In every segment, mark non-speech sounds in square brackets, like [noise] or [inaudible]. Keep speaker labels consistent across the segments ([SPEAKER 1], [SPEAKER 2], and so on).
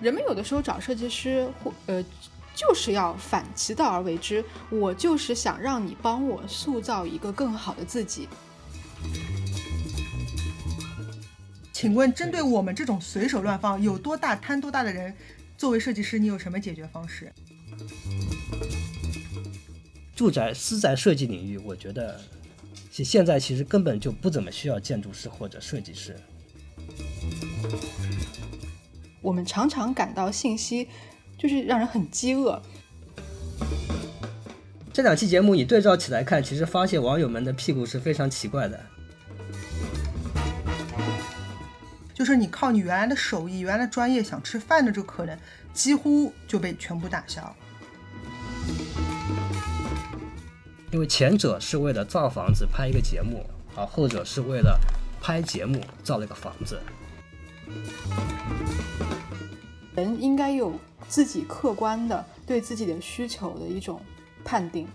[SPEAKER 1] 人们有的时候找设计师，或呃，就是要反其道而为之。我就是想让你帮我塑造一个更好的自己。
[SPEAKER 2] 请问，针对我们这种随手乱放、有多大贪多大的人，作为设计师，你有什么解决方式？
[SPEAKER 3] 住宅私宅设计领域，我觉得现现在其实根本就不怎么需要建筑师或者设计师。
[SPEAKER 1] 我们常常感到信息就是让人很饥饿。
[SPEAKER 3] 这两期节目你对照起来看，其实发现网友们的屁股是非常奇怪的。
[SPEAKER 2] 就是你靠你原来的手艺、原来的专业想吃饭的这个可能，几乎就被全部打消。
[SPEAKER 3] 因为前者是为了造房子拍一个节目，而后者是为了拍节目造了一个房子。
[SPEAKER 1] 人应该有自己客观的对自己的需求的一种判定。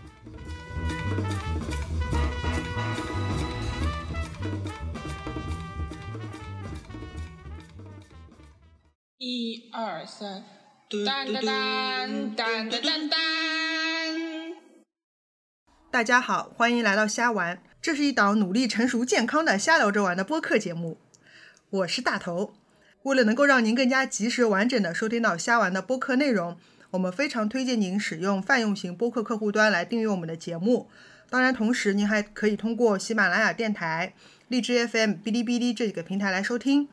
[SPEAKER 4] 一二三，当当当当当当当。
[SPEAKER 2] 大家好，欢迎来到瞎玩，这是一档努力成熟健康的瞎聊着玩的播客节目。我是大头。为了能够让您更加及时完整的收听到虾丸的播客内容，我们非常推荐您使用泛用型播客客户端来订阅我们的节目。当然，同时您还可以通过喜马拉雅电台、荔枝 FM、哔哩哔哩这几个平台来收听。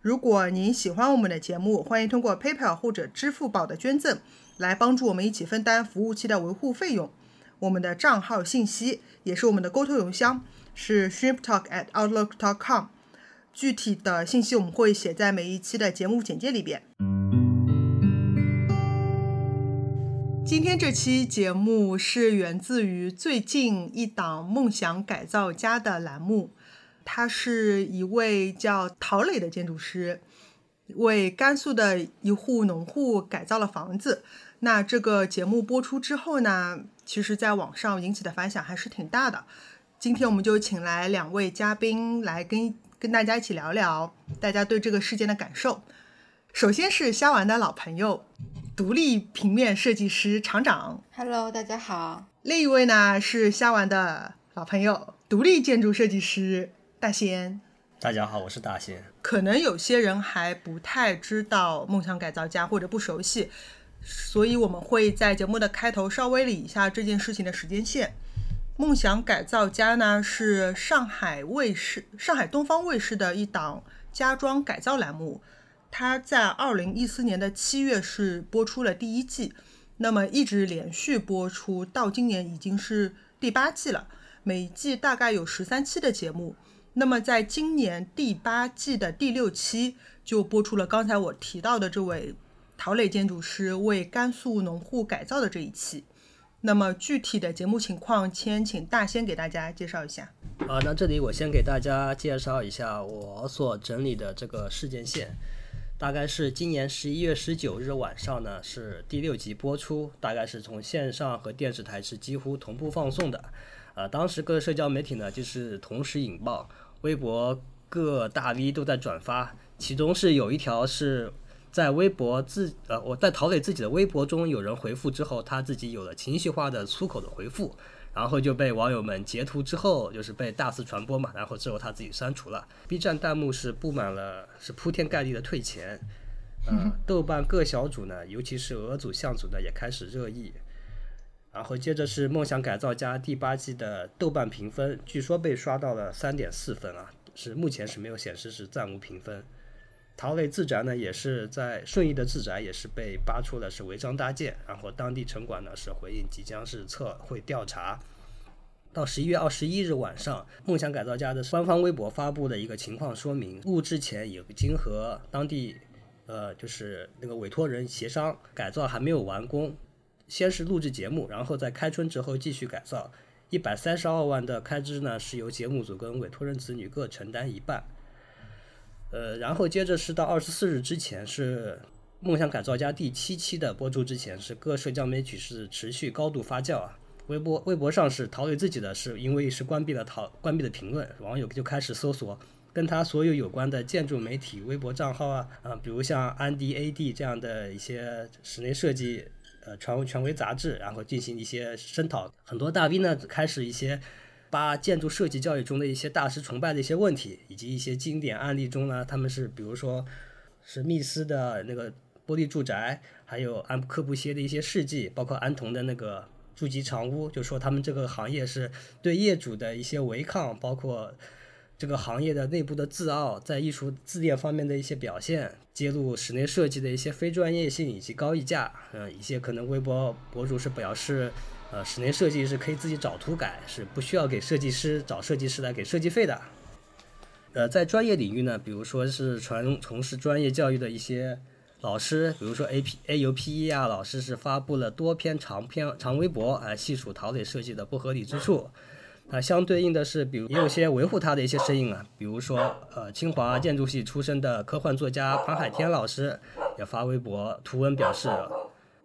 [SPEAKER 2] 如果您喜欢我们的节目，欢迎通过 PayPal 或者支付宝的捐赠来帮助我们一起分担服务器的维护费用。我们的账号信息也是我们的沟通邮箱，是 shrimp talk at outlook dot com。具体的信息我们会写在每一期的节目简介里边。今天这期节目是源自于最近一档“梦想改造家”的栏目，他是一位叫陶磊的建筑师，为甘肃的一户农户改造了房子。那这个节目播出之后呢，其实在网上引起的反响还是挺大的。今天我们就请来两位嘉宾来跟。跟大家一起聊聊大家对这个事件的感受。首先是虾丸的老朋友，独立平面设计师厂长
[SPEAKER 1] ，Hello，大家好。
[SPEAKER 2] 另一位呢是虾丸的老朋友，独立建筑设计师大仙，
[SPEAKER 3] 大家好，我是大仙。
[SPEAKER 2] 可能有些人还不太知道梦想改造家或者不熟悉，所以我们会在节目的开头稍微理一下这件事情的时间线。梦想改造家呢是上海卫视、上海东方卫视的一档家装改造栏目，它在二零一四年的七月是播出了第一季，那么一直连续播出到今年已经是第八季了，每一季大概有十三期的节目，那么在今年第八季的第六期就播出了刚才我提到的这位陶磊建筑师为甘肃农户改造的这一期。那么具体的节目情况，先请大仙给大家介绍一下。
[SPEAKER 3] 啊，那这里我先给大家介绍一下我所整理的这个事件线，大概是今年十一月十九日晚上呢，是第六集播出，大概是从线上和电视台是几乎同步放送的。啊，当时各社交媒体呢就是同时引爆，微博各大 V 都在转发，其中是有一条是。在微博自呃，我在陶磊自己的微博中有人回复之后，他自己有了情绪化的粗口的回复，然后就被网友们截图之后，就是被大肆传播嘛，然后之后他自己删除了。B 站弹幕是布满了是铺天盖地的退钱，呃，豆瓣各小组呢，尤其是俄组、象组呢也开始热议，然后接着是《梦想改造家》第八季的豆瓣评分，据说被刷到了三点四分啊，是目前是没有显示是暂无评分。陶磊自宅呢，也是在顺义的自宅，也是被扒出了是违章搭建，然后当地城管呢是回应即将是测绘调查。到十一月二十一日晚上，梦想改造家的官方微博发布的一个情况说明，录制前已经和当地呃就是那个委托人协商，改造还没有完工，先是录制节目，然后在开春之后继续改造。一百三十二万的开支呢，是由节目组跟委托人子女各承担一半。呃，然后接着是到二十四日之前是《梦想改造家》第七期的播出之前，是各社交媒体是持续高度发酵啊。微博微博上是陶磊自己的是因为是关闭了陶关闭的评论，网友就开始搜索跟他所有有关的建筑媒体微博账号啊，啊，比如像安迪 AD 这样的一些室内设计呃权威权威杂志，然后进行一些声讨。很多大 V 呢开始一些把建筑设计教育中的一些大师崇拜的一些问题，以及一些经典案例中呢，他们是比如说史密斯的那个玻璃住宅，还有安科布歇的一些事迹，包括安童的那个。筑基长屋就说他们这个行业是对业主的一些违抗，包括这个行业的内部的自傲，在艺术自恋方面的一些表现，揭露室内设计的一些非专业性以及高溢价。嗯，一些可能微博博主是表示，呃，室内设计是可以自己找图改，是不需要给设计师找设计师来给设计费的。呃，在专业领域呢，比如说是传从事专业教育的一些。老师，比如说 A P A U P E 啊，老师是发布了多篇长篇长微博，来细数陶磊设计的不合理之处。那相对应的是，比如也有些维护他的一些声音啊，比如说呃，清华建筑系出身的科幻作家潘海天老师也发微博图文表示，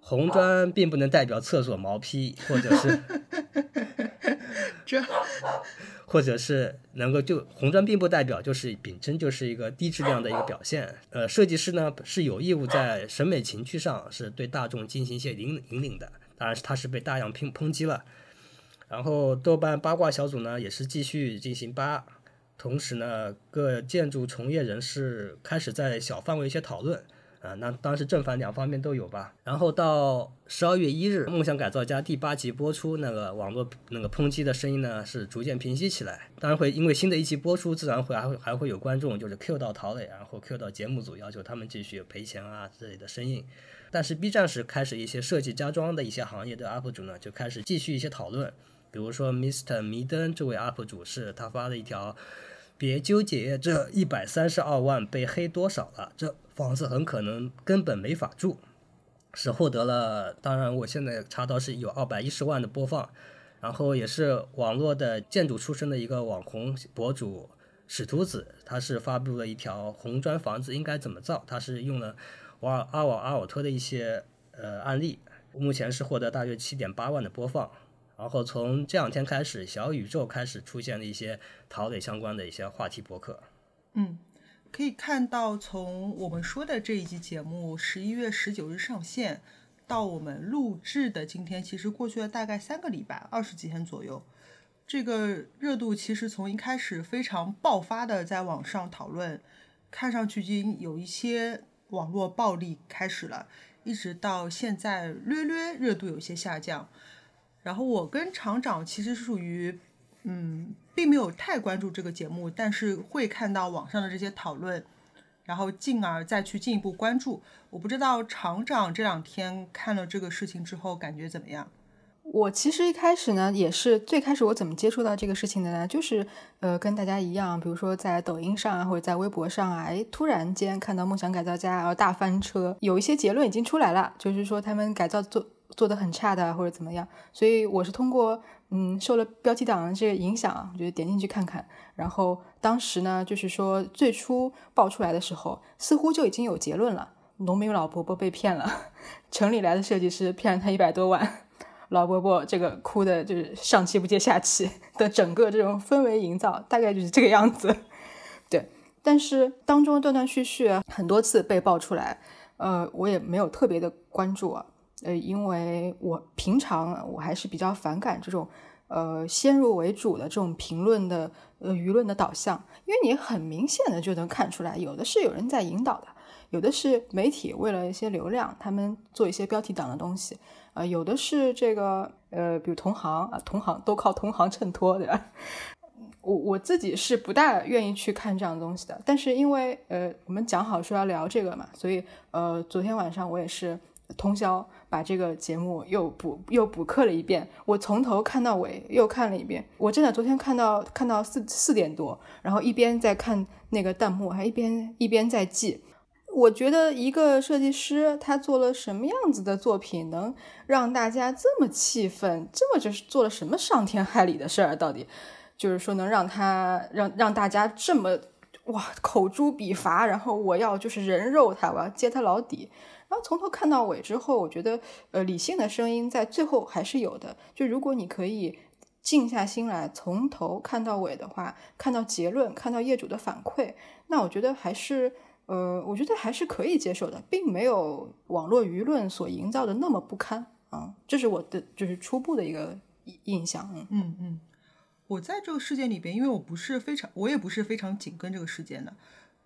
[SPEAKER 3] 红砖并不能代表厕所毛坯，或者是 [laughs]
[SPEAKER 2] 这。
[SPEAKER 3] 或者是能够就红砖并不代表就是本身就是一个低质量的一个表现。呃，设计师呢是有义务在审美情趣上是对大众进行一些引引领的。当然是他是被大量抨抨击了。然后豆瓣八卦小组呢也是继续进行八，同时呢各建筑从业人士开始在小范围一些讨论。啊，那当时正反两方面都有吧。然后到十二月一日，《梦想改造家》第八集播出，那个网络那个抨击的声音呢是逐渐平息起来。当然会因为新的一期播出，自然会还会还会有观众就是 Q 到陶磊，然后 Q 到节目组，要求他们继续赔钱啊之类的声音。但是 B 站是开始一些设计家装的一些行业的 UP 主呢，就开始继续一些讨论。比如说 Mr. 迷灯这位 UP 主是他发了一条。别纠结这一百三十二万被黑多少了，这房子很可能根本没法住，是获得了。当然，我现在查到是有二百一十万的播放，然后也是网络的建筑出身的一个网红博主史徒子，他是发布了一条红砖房子应该怎么造，他是用了瓦尔阿瓦阿尔托的一些呃案例，目前是获得大约七点八万的播放。然后从这两天开始，小宇宙开始出现了一些陶磊相关的一些话题博客。
[SPEAKER 2] 嗯，可以看到，从我们说的这一集节目十一月十九日上线到我们录制的今天，其实过去了大概三个礼拜，二十几天左右。这个热度其实从一开始非常爆发的在网上讨论，看上去已经有一些网络暴力开始了，一直到现在略略热度有些下降。然后我跟厂长其实是属于，嗯，并没有太关注这个节目，但是会看到网上的这些讨论，然后进而再去进一步关注。我不知道厂长这两天看了这个事情之后感觉怎么样？
[SPEAKER 1] 我其实一开始呢，也是最开始我怎么接触到这个事情的呢？就是呃，跟大家一样，比如说在抖音上啊，或者在微博上啊，哎，突然间看到梦想改造家然后大翻车，有一些结论已经出来了，就是说他们改造做。做的很差的或者怎么样，所以我是通过嗯受了标题党的这个影响，我觉得点进去看看。然后当时呢，就是说最初爆出来的时候，似乎就已经有结论了：农民老伯伯被骗了，[laughs] 城里来的设计师骗了他一百多万，[laughs] 老伯伯这个哭的就是上气不接下气的整个这种氛围营造，大概就是这个样子。[laughs] 对，但是当中断断续续很多次被爆出来，呃，我也没有特别的关注啊。呃，因为我平常我还是比较反感这种，呃，先入为主的这种评论的，呃，舆论的导向，因为你很明显的就能看出来，有的是有人在引导的，有的是媒体为了一些流量，他们做一些标题党的东西，呃，有的是这个，呃，比如同行啊，同行都靠同行衬托，的？[laughs] 我我自己是不大愿意去看这样的东西的，但是因为，呃，我们讲好说要聊这个嘛，所以，呃，昨天晚上我也是通宵。把这个节目又补又补课了一遍，我从头看到尾又看了一遍。我真的昨天看到看到四四点多，然后一边在看那个弹幕，还一边一边在记。我觉得一个设计师他做了什么样子的作品，能让大家这么气愤，这么就是做了什么伤天害理的事儿？到底就是说能让他让让大家这么哇口诛笔伐，然后我要就是人肉他，我要揭他老底。然后从头看到尾之后，我觉得，呃，理性的声音在最后还是有的。就如果你可以静下心来，从头看到尾的话，看到结论，看到业主的反馈，那我觉得还是，呃，我觉得还是可以接受的，并没有网络舆论所营造的那么不堪啊。这是我的就是初步的一个印象。嗯
[SPEAKER 2] 嗯嗯，我在这个事件里边，因为我不是非常，我也不是非常紧跟这个事件的。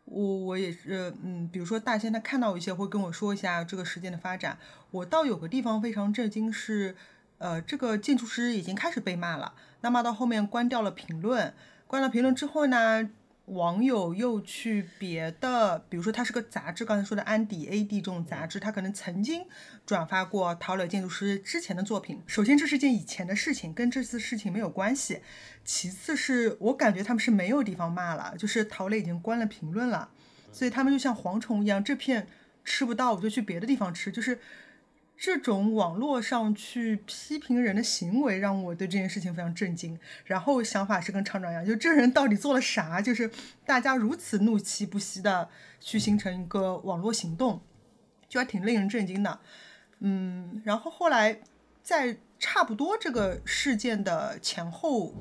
[SPEAKER 2] 我我也是，嗯，比如说大仙他看到一些会跟我说一下这个事件的发展。我倒有个地方非常震惊，是，呃，这个建筑师已经开始被骂了，那骂到后面关掉了评论，关了评论之后呢？网友又去别的，比如说他是个杂志，刚才说的安迪 A D 这种杂志，他可能曾经转发过陶磊建筑师之前的作品。首先，这是件以前的事情，跟这次事情没有关系。其次，是我感觉他们是没有地方骂了，就是陶磊已经关了评论了，所以他们就像蝗虫一样，这片吃不到，我就去别的地方吃，就是。这种网络上去批评人的行为，让我对这件事情非常震惊。然后想法是跟厂长一样，就这人到底做了啥？就是大家如此怒气不息的去形成一个网络行动，就还挺令人震惊的。嗯，然后后来在差不多这个事件的前后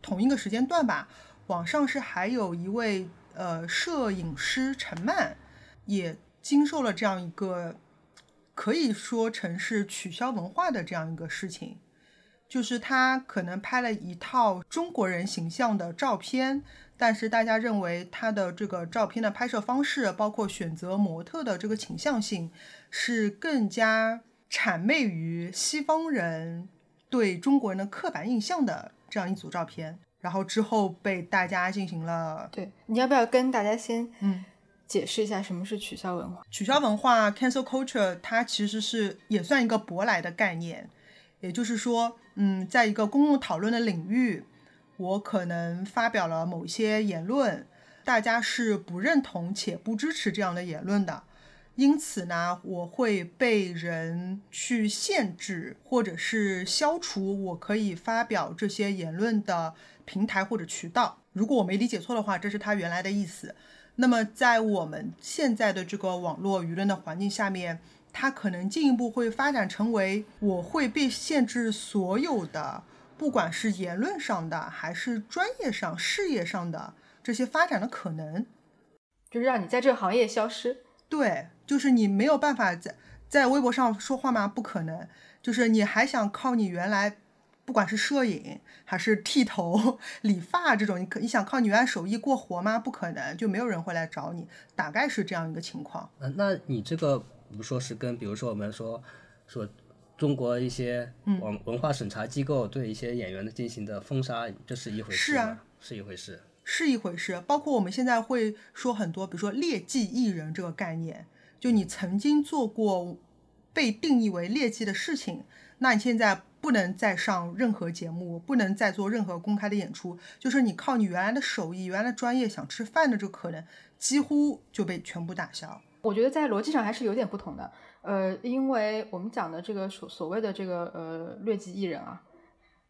[SPEAKER 2] 同一个时间段吧，网上是还有一位呃摄影师陈曼也经受了这样一个。可以说成是取消文化的这样一个事情，就是他可能拍了一套中国人形象的照片，但是大家认为他的这个照片的拍摄方式，包括选择模特的这个倾向性，是更加谄媚于西方人对中国人的刻板印象的这样一组照片，然后之后被大家进行了。
[SPEAKER 1] 对，你要不要跟大家先
[SPEAKER 2] 嗯？
[SPEAKER 1] 解释一下什么是取消文化？
[SPEAKER 2] 取消文化 （cancel culture） 它其实是也算一个舶来的概念，也就是说，嗯，在一个公共讨论的领域，我可能发表了某些言论，大家是不认同且不支持这样的言论的，因此呢，我会被人去限制或者是消除我可以发表这些言论的平台或者渠道。如果我没理解错的话，这是他原来的意思。那么，在我们现在的这个网络舆论的环境下面，它可能进一步会发展成为我会被限制所有的，不管是言论上的，还是专业上、事业上的这些发展的可能，
[SPEAKER 1] 就是让你在这个行业消失。
[SPEAKER 2] 对，就是你没有办法在在微博上说话吗？不可能。就是你还想靠你原来。不管是摄影还是剃头、理发这种，你可你想靠你原来手艺过活吗？不可能，就没有人会来找你，大概是这样一个情况。
[SPEAKER 3] 嗯，那你这个不说是跟，比如说我们说说中国一些文文化审查机构对一些演员的进行的封杀，这是一回事
[SPEAKER 2] 是啊，
[SPEAKER 3] 是一回事，
[SPEAKER 2] 是一回事。包括我们现在会说很多，比如说劣迹艺人这个概念，就你曾经做过被定义为劣迹的事情，那你现在。不能再上任何节目，不能再做任何公开的演出，就是你靠你原来的手艺、原来的专业想吃饭的这个可能，几乎就被全部打消。
[SPEAKER 1] 我觉得在逻辑上还是有点不同的，呃，因为我们讲的这个所所谓的这个呃劣迹艺人啊，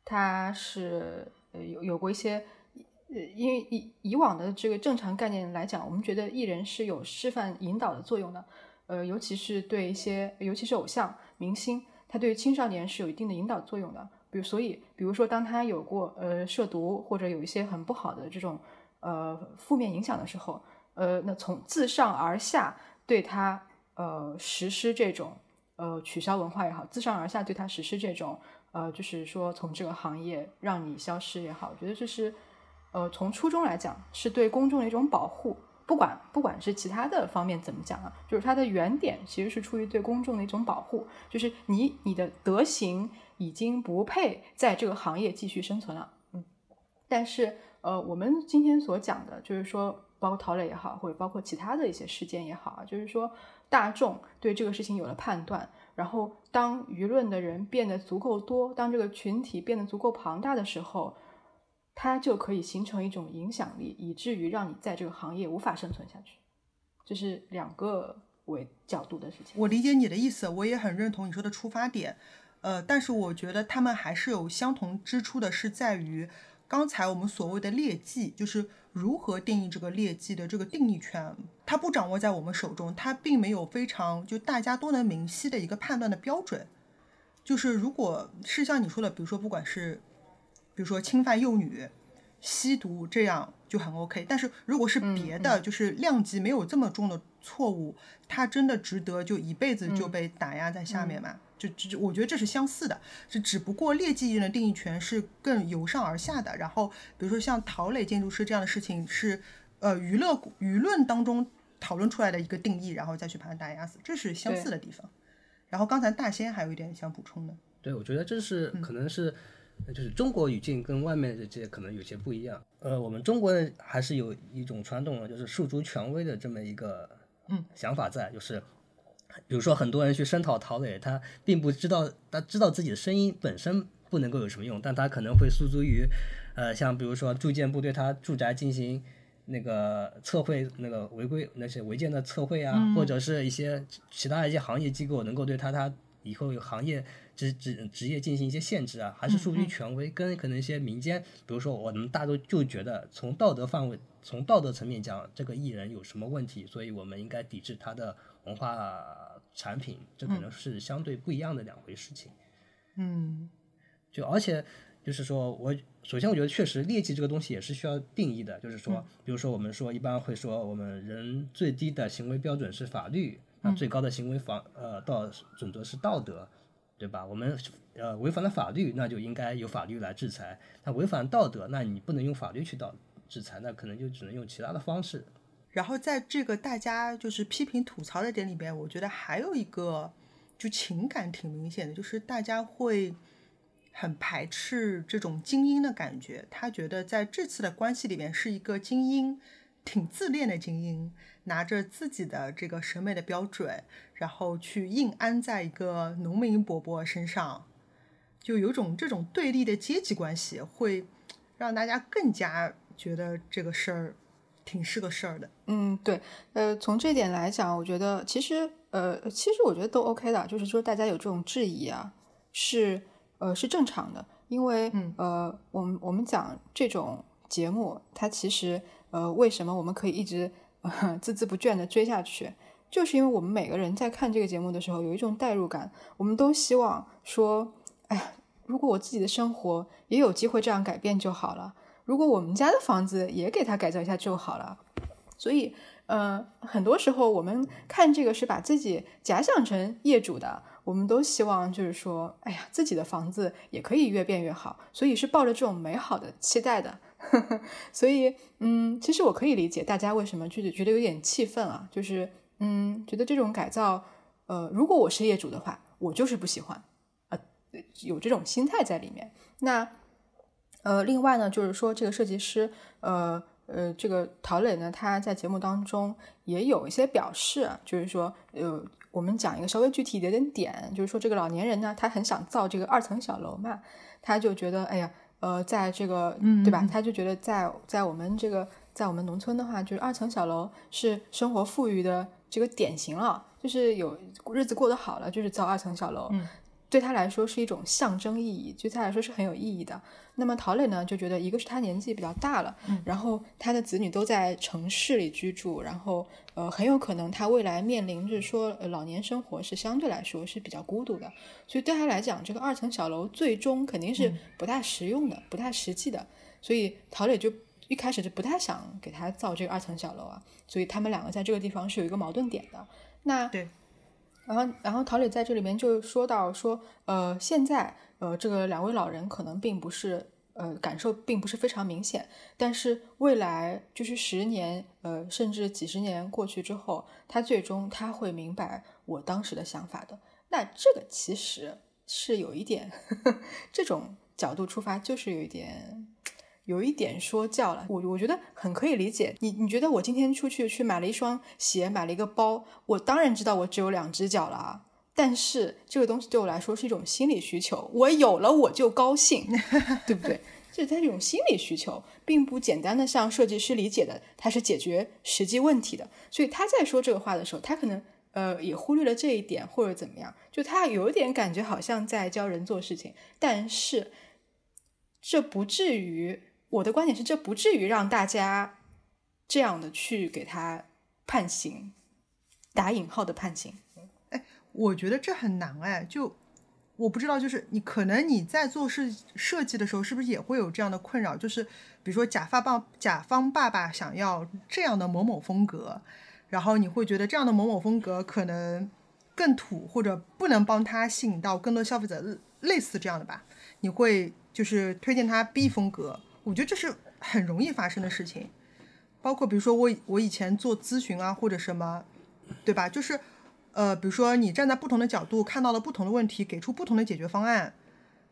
[SPEAKER 1] 他是呃有有过一些，呃，因为以以往的这个正常概念来讲，我们觉得艺人是有示范引导的作用的，呃，尤其是对一些，尤其是偶像明星。他对青少年是有一定的引导作用的，比如，所以，比如说，当他有过呃涉毒或者有一些很不好的这种呃负面影响的时候，呃，那从自上而下对他呃实施这种呃取消文化也好，自上而下对他实施这种呃就是说从这个行业让你消失也好，我觉得这是呃从初衷来讲是对公众的一种保护。不管不管是其他的方面怎么讲啊，就是它的原点其实是出于对公众的一种保护，就是你你的德行已经不配在这个行业继续生存了，嗯。但是呃，我们今天所讲的就是说，包括陶磊也好，或者包括其他的一些事件也好啊，就是说大众对这个事情有了判断，然后当舆论的人变得足够多，当这个群体变得足够庞大的时候。它就可以形成一种影响力，以至于让你在这个行业无法生存下去。这是两个为角度的事情。
[SPEAKER 2] 我理解你的意思，我也很认同你说的出发点。呃，但是我觉得他们还是有相同之处的，是在于刚才我们所谓的劣迹，就是如何定义这个劣迹的这个定义权，它不掌握在我们手中，它并没有非常就大家都能明晰的一个判断的标准。就是如果是像你说的，比如说不管是。比如说侵犯幼女、吸毒这样就很 OK。但是如果是别的，就是量级没有这么重的错误，他真的值得就一辈子就被打压在下面吗？就就我觉得这是相似的，是只不过劣迹艺人的定义权是更由上而下的。然后比如说像陶磊建筑师这样的事情是，呃，娱乐舆论当中讨论出来的一个定义，然后再去把它打压死，这是相似的地方。然后刚才大仙还有一点想补充的，
[SPEAKER 3] 对，我觉得这是可能是，就是中国语境跟外面的这些可能有些不一样。呃，我们中国人还是有一种传统，就是诉诸权威的这么一个
[SPEAKER 2] 嗯
[SPEAKER 3] 想法在，就是。比如说，很多人去声讨陶磊，他并不知道，他知道自己的声音本身不能够有什么用，但他可能会诉诸于，呃，像比如说住建部对他住宅进行那个测绘，那个违规那些违建的测绘啊，或者是一些其他一些行业机构能够对他他以后有行业职职职业进行一些限制啊，还是属于权威，跟可能一些民间，比如说我们大多就觉得从道德范围，从道德层面讲，这个艺人有什么问题，所以我们应该抵制他的。文化产品，这可能是相对不一样的两回事情。
[SPEAKER 2] 嗯，
[SPEAKER 3] 就而且就是说，我首先我觉得确实劣迹这个东西也是需要定义的。就是说，比如说我们说一般会说，我们人最低的行为标准是法律，那最高的行为法呃道准则是道德，对吧？我们呃违反了法律，那就应该由法律来制裁；那违反道德，那你不能用法律去道制裁，那可能就只能用其他的方式。
[SPEAKER 2] 然后在这个大家就是批评吐槽的点里边，我觉得还有一个就情感挺明显的，就是大家会很排斥这种精英的感觉。他觉得在这次的关系里边是一个精英，挺自恋的精英，拿着自己的这个审美的标准，然后去硬安在一个农民伯伯身上，就有种这种对立的阶级关系，会让大家更加觉得这个事儿。挺是个事儿的，
[SPEAKER 1] 嗯，对，呃，从这点来讲，我觉得其实，呃，其实我觉得都 OK 的，就是说大家有这种质疑啊，是，呃，是正常的，因为，嗯呃，我们我们讲这种节目，它其实，呃，为什么我们可以一直孜孜不倦的追下去，就是因为我们每个人在看这个节目的时候有一种代入感，我们都希望说，哎呀，如果我自己的生活也有机会这样改变就好了。如果我们家的房子也给它改造一下就好了，所以，呃，很多时候我们看这个是把自己假想成业主的，我们都希望就是说，哎呀，自己的房子也可以越变越好，所以是抱着这种美好的期待的。[laughs] 所以，嗯，其实我可以理解大家为什么就是觉得有点气愤啊，就是，嗯，觉得这种改造，呃，如果我是业主的话，我就是不喜欢，呃，有这种心态在里面。那。呃，另外呢，就是说这个设计师，呃呃，这个陶磊呢，他在节目当中也有一些表示，就是说，呃，我们讲一个稍微具体一点点点，就是说这个老年人呢，他很想造这个二层小楼嘛，他就觉得，哎呀，呃，在这个，对吧？他就觉得在在我们这个在我们农村的话，就是二层小楼是生活富裕的这个典型了，就是有日子过得好了，就是造二层小楼。对他来说是一种象征意义，对他来说是很有意义的。那么陶磊呢，就觉得一个是他年纪比较大了，然后他的子女都在城市里居住，然后呃很有可能他未来面临着说老年生活是相对来说是比较孤独的，所以对他来讲，这个二层小楼最终肯定是不太实用的，不太实际的。所以陶磊就一开始就不太想给他造这个二层小楼啊，所以他们两个在这个地方是有一个矛盾点的。那
[SPEAKER 2] 对。
[SPEAKER 1] 然后，然后陶磊在这里面就说到说，呃，现在，呃，这个两位老人可能并不是，呃，感受并不是非常明显，但是未来就是十年，呃，甚至几十年过去之后，他最终他会明白我当时的想法的。那这个其实是有一点，[laughs] 这种角度出发，就是有一点。有一点说教了，我我觉得很可以理解。你你觉得我今天出去去买了一双鞋，买了一个包，我当然知道我只有两只脚了啊。但是这个东西对我来说是一种心理需求，我有了我就高兴，[laughs] 对不对？就是他这种心理需求，并不简单的像设计师理解的，它是解决实际问题的。所以他在说这个话的时候，他可能呃也忽略了这一点，或者怎么样，就他有一点感觉好像在教人做事情，但是这不至于。我的观点是，这不至于让大家这样的去给他判刑，打引号的判刑。
[SPEAKER 2] 哎，我觉得这很难哎。就我不知道，就是你可能你在做设设计的时候，是不是也会有这样的困扰？就是比如说甲方爸甲方爸爸想要这样的某某风格，然后你会觉得这样的某某风格可能更土，或者不能帮他吸引到更多消费者，类似这样的吧？你会就是推荐他 B 风格？我觉得这是很容易发生的事情。包括比如说我我以前做咨询啊或者什么，对吧？就是。呃，比如说你站在不同的角度看到了不同的问题，给出不同的解决方案，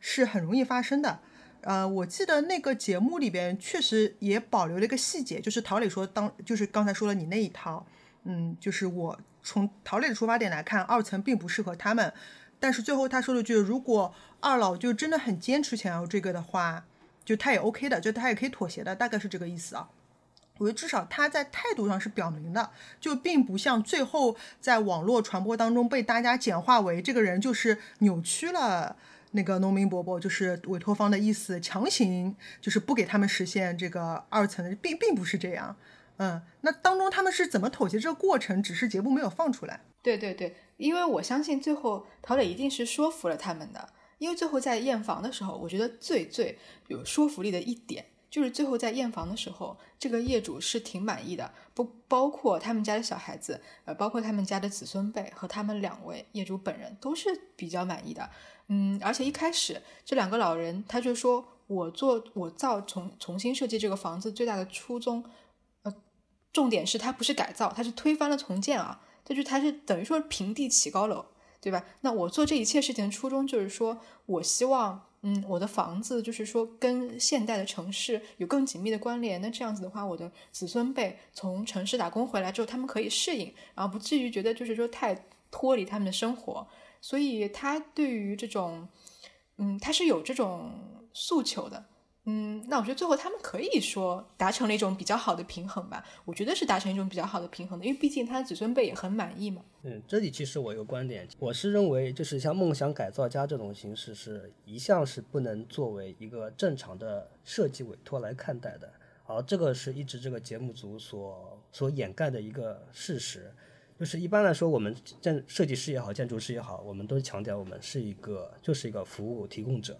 [SPEAKER 2] 是很容易发生的。呃，我记得那个节目里边确实也保留了一个细节，就是陶磊说当就是刚才说了你那一套，嗯，就是我从陶磊的出发点来看，二层并不适合他们，但是最后他说了句，如果二老就真的很坚持想要这个的话，就他也 OK 的，就他也可以妥协的，大概是这个意思啊。我觉得至少他在态度上是表明的，就并不像最后在网络传播当中被大家简化为这个人就是扭曲了那个农民伯伯，就是委托方的意思，强行就是不给他们实现这个二层，并并不是这样。嗯，那当中他们是怎么妥协这个过程，只是节目没有放出来。
[SPEAKER 1] 对对对，因为我相信最后陶磊一定是说服了他们的，因为最后在验房的时候，我觉得最最有说服力的一点。就是最后在验房的时候，这个业主是挺满意的，不包括他们家的小孩子，呃，包括他们家的子孙辈和他们两位业主本人都是比较满意的。嗯，而且一开始这两个老人他就说，我做我造重重新设计这个房子最大的初衷，呃，重点是它不是改造，它是推翻了重建啊，这就它是等于说平地起高楼，对吧？那我做这一切事情的初衷就是说我希望。嗯，我的房子就是说跟现代的城市有更紧密的关联。那这样子的话，我的子孙辈从城市打工回来之后，他们可以适应，然后不至于觉得就是说太脱离他们的生活。所以他对于这种，嗯，他是有这种诉求的。嗯，那我觉得最后他们可以说达成了一种比较好的平衡吧。我觉得是达成一种比较好的平衡的，因为毕竟他的子孙辈也很满意嘛。
[SPEAKER 3] 嗯，这里其实我有个观点，我是认为就是像梦想改造家这种形式是一向是不能作为一个正常的设计委托来看待的，而这个是一直这个节目组所所掩盖的一个事实。就是一般来说，我们建设计师也好，建筑师也好，我们都强调我们是一个就是一个服务提供者。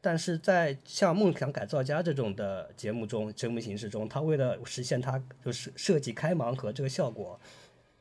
[SPEAKER 3] 但是在像《梦想改造家》这种的节目中，节目形式中，他为了实现他就是设计开盲盒这个效果，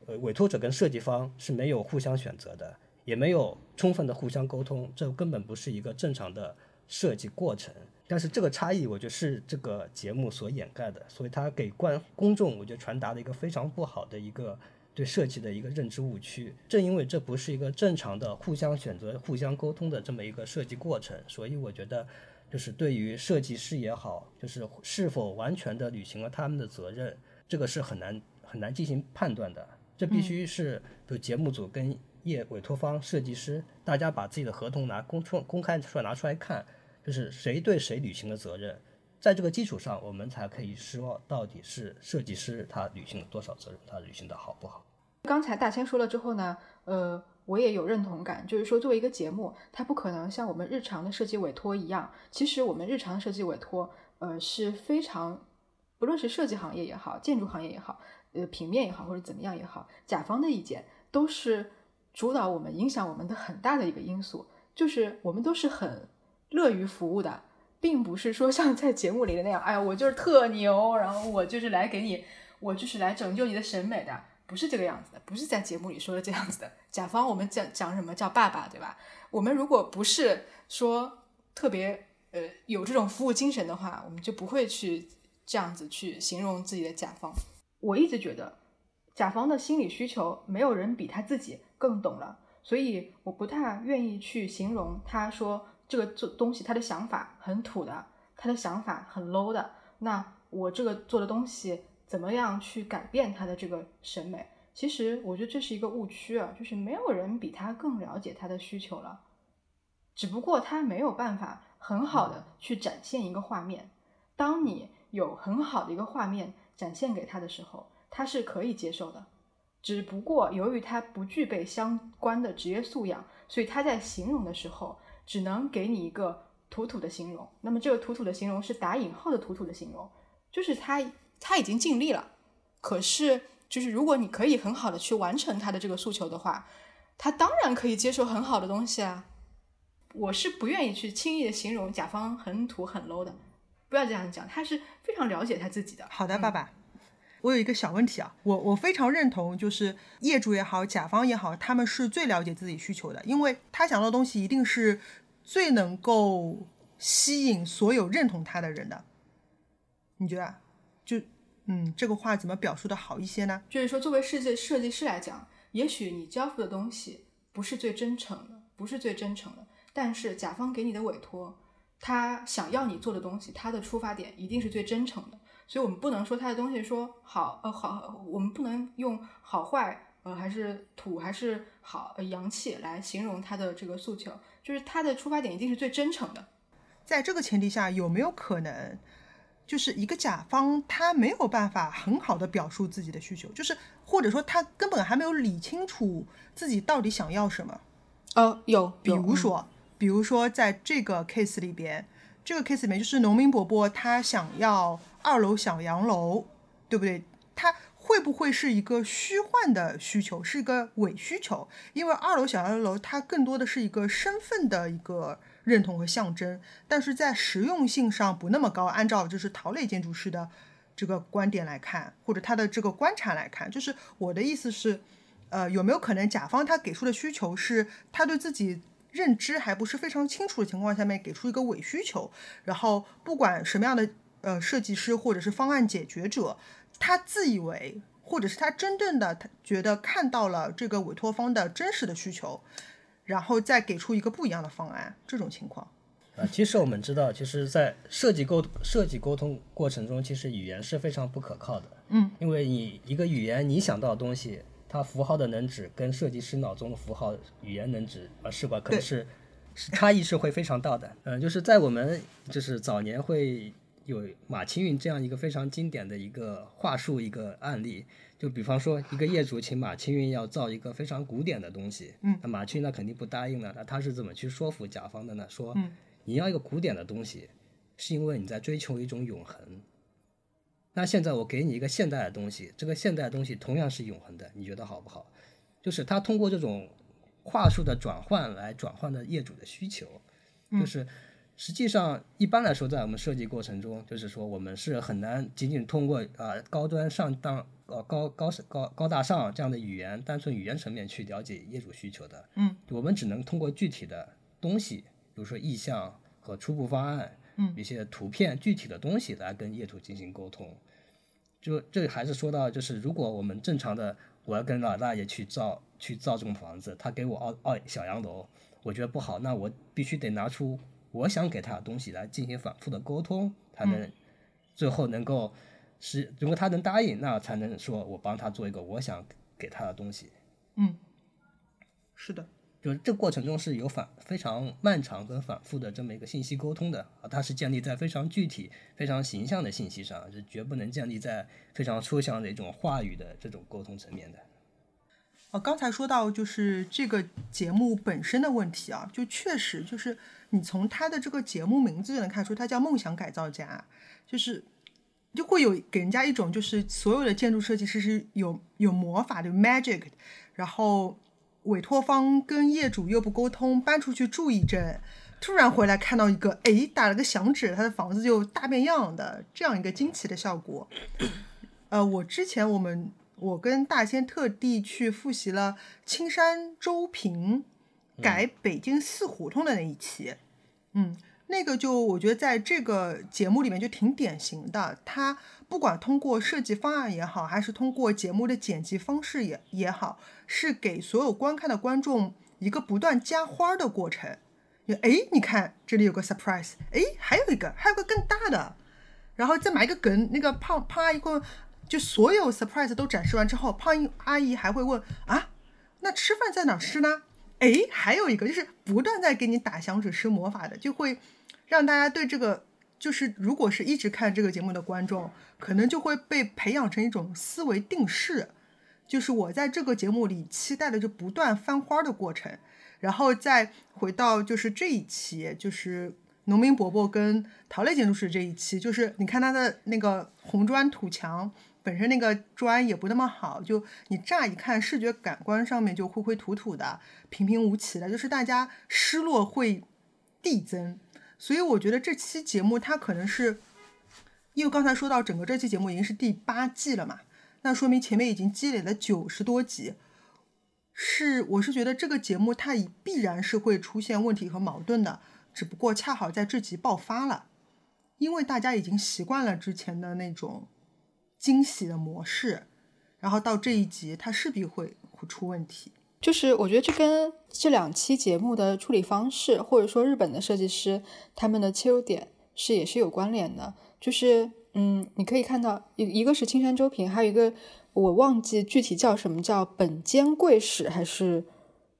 [SPEAKER 3] 呃，委托者跟设计方是没有互相选择的，也没有充分的互相沟通，这根本不是一个正常的设计过程。但是这个差异，我觉得是这个节目所掩盖的，所以他给观公众，我觉得传达了一个非常不好的一个。对设计的一个认知误区，正因为这不是一个正常的互相选择、互相沟通的这么一个设计过程，所以我觉得，就是对于设计师也好，就是是否完全的履行了他们的责任，这个是很难很难进行判断的。这必须是，就节目组跟业委托方、设计师，大家把自己的合同拿公出公开出来拿出来看，就是谁对谁履行了责任，在这个基础上，我们才可以说到底是设计师他履行了多少责任，他履行的好不好。
[SPEAKER 1] 刚才大千说了之后呢，呃，我也有认同感，就是说作为一个节目，它不可能像我们日常的设计委托一样。其实我们日常设计委托，呃，是非常，不论是设计行业也好，建筑行业也好，呃，平面也好，或者怎么样也好，甲方的意见都是主导我们、影响我们的很大的一个因素。就是我们都是很乐于服务的，并不是说像在节目里的那样，哎呀，我就是特牛，然后我就是来给你，我就是来拯救你的审美的。不是这个样子的，不是在节目里说的这样子的。甲方我们讲讲什么叫爸爸，对吧？我们如果不是说特别呃有这种服务精神的话，我们就不会去这样子去形容自己的甲方。我一直觉得甲方的心理需求没有人比他自己更懂了，所以我不太愿意去形容他说这个做东西他的想法很土的，他的想法很 low 的。那我这个做的东西。怎么样去改变他的这个审美？其实我觉得这是一个误区啊，就是没有人比他更了解他的需求了，只不过他没有办法很好的去展现一个画面。当你有很好的一个画面展现给他的时候，他是可以接受的。只不过由于他不具备相关的职业素养，所以他在形容的时候只能给你一个土土的形容。那么这个土土的形容是打引号的土土的形容，就是他。他已经尽力了，可是就是如果你可以很好的去完成他的这个诉求的话，他当然可以接受很好的东西啊。我是不愿意去轻易的形容甲方很土很 low 的，不要这样讲，他是非常了解他自己的。
[SPEAKER 2] 好的，爸爸，我有一个小问题啊，我我非常认同，就是业主也好，甲方也好，他们是最了解自己需求的，因为他想到的东西一定是最能够吸引所有认同他的人的。你觉得？就嗯，这个话怎么表述的好一些呢？
[SPEAKER 1] 就是说，作为设计设计师来讲，也许你交付的东西不是最真诚的，不是最真诚的，但是甲方给你的委托，他想要你做的东西，他的出发点一定是最真诚的。所以我们不能说他的东西说好呃好，我们不能用好坏呃还是土还是好呃洋气来形容他的这个诉求，就是他的出发点一定是最真诚的。
[SPEAKER 2] 在这个前提下，有没有可能？就是一个甲方，他没有办法很好的表述自己的需求，就是或者说他根本还没有理清楚自己到底想要什么。
[SPEAKER 1] 哦，有，
[SPEAKER 2] 比如说，比如说在这个 case 里边，这个 case 里面就是农民伯伯他想要二楼小洋楼，对不对？他会不会是一个虚幻的需求，是一个伪需求？因为二楼小洋楼它更多的是一个身份的一个。认同和象征，但是在实用性上不那么高。按照就是陶磊建筑师的这个观点来看，或者他的这个观察来看，就是我的意思是，呃，有没有可能甲方他给出的需求是他对自己认知还不是非常清楚的情况下面给出一个伪需求，然后不管什么样的呃设计师或者是方案解决者，他自以为或者是他真正的他觉得看到了这个委托方的真实的需求。然后再给出一个不一样的方案，这种情况，
[SPEAKER 3] 啊，其实我们知道，其实，在设计沟设计沟通过程中，其实语言是非常不可靠的，
[SPEAKER 2] 嗯，
[SPEAKER 3] 因为你一个语言你想到的东西，它符号的能指跟设计师脑中的符号语言能指啊，是吧？可能是是差异是会非常大的，嗯，就是在我们就是早年会有马青云这样一个非常经典的一个话术一个案例。就比方说，一个业主请马青云要造一个非常古典的东西，
[SPEAKER 2] 嗯，
[SPEAKER 3] 那马青云那肯定不答应了。那他是怎么去说服甲方的呢？说，
[SPEAKER 2] 嗯，
[SPEAKER 3] 你要一个古典的东西，是因为你在追求一种永恒。那现在我给你一个现代的东西，这个现代的东西同样是永恒的，你觉得好不好？就是他通过这种话术的转换来转换的业主的需求，就是。实际上，一般来说，在我们设计过程中，就是说，我们是很难仅仅通过啊高端上当、呃高高高高大上这样的语言，单纯语言层面去了解业主需求的。
[SPEAKER 2] 嗯，
[SPEAKER 3] 我们只能通过具体的东西，比如说意向和初步方案，
[SPEAKER 2] 嗯，
[SPEAKER 3] 一些图片具体的东西来跟业主进行沟通。就这还是说到，就是如果我们正常的，我要跟老大爷去造去造这种房子，他给我二二小洋楼，我觉得不好，那我必须得拿出。我想给他的东西来进行反复的沟通，才能最后能够是，如果他能答应，那才能说我帮他做一个我想给他的东西。
[SPEAKER 2] 嗯，是的，
[SPEAKER 3] 就是这个过程中是有反非常漫长跟反复的这么一个信息沟通的啊，它是建立在非常具体、非常形象的信息上，是绝不能建立在非常抽象的一种话语的这种沟通层面的。
[SPEAKER 2] 哦，刚才说到就是这个节目本身的问题啊，就确实就是。你从他的这个节目名字就能看出，他叫《梦想改造家》，就是就会有给人家一种就是所有的建筑设计师是有有魔法的 magic，然后委托方跟业主又不沟通，搬出去住一阵，突然回来看到一个哎打了个响指，他的房子就大变样的这样一个惊奇的效果。呃，我之前我们我跟大仙特地去复习了青山周平。改北京四胡同的那一期，嗯，那个就我觉得在这个节目里面就挺典型的。他不管通过设计方案也好，还是通过节目的剪辑方式也也好，是给所有观看的观众一个不断加花的过程。哎，你看这里有个 surprise，哎，还有一个，还有个更大的，然后再埋一个梗。那个胖胖阿姨，就所有 surprise 都展示完之后，胖阿姨还会问啊，那吃饭在哪吃呢？哎，还有一个就是不断在给你打响指施魔法的，就会让大家对这个，就是如果是一直看这个节目的观众，可能就会被培养成一种思维定式，就是我在这个节目里期待的就不断翻花的过程，然后再回到就是这一期，就是农民伯伯跟陶磊建筑师这一期，就是你看他的那个红砖土墙。本身那个砖也不那么好，就你乍一看视觉感官上面就灰灰土土的、平平无奇的，就是大家失落会递增。所以我觉得这期节目它可能是，因为刚才说到整个这期节目已经是第八季了嘛，那说明前面已经积累了九十多集。是，我是觉得这个节目它必然是会出现问题和矛盾的，只不过恰好在这集爆发了，因为大家已经习惯了之前的那种惊喜的模式，然后到这一集它势必会会出问题。
[SPEAKER 1] 就是我觉得这跟这两期节目的处理方式，或者说日本的设计师他们的切入点是也是有关联的。就是嗯，你可以看到一一个是青山周平，还有一个。我忘记具体叫什么，叫本间贵史还是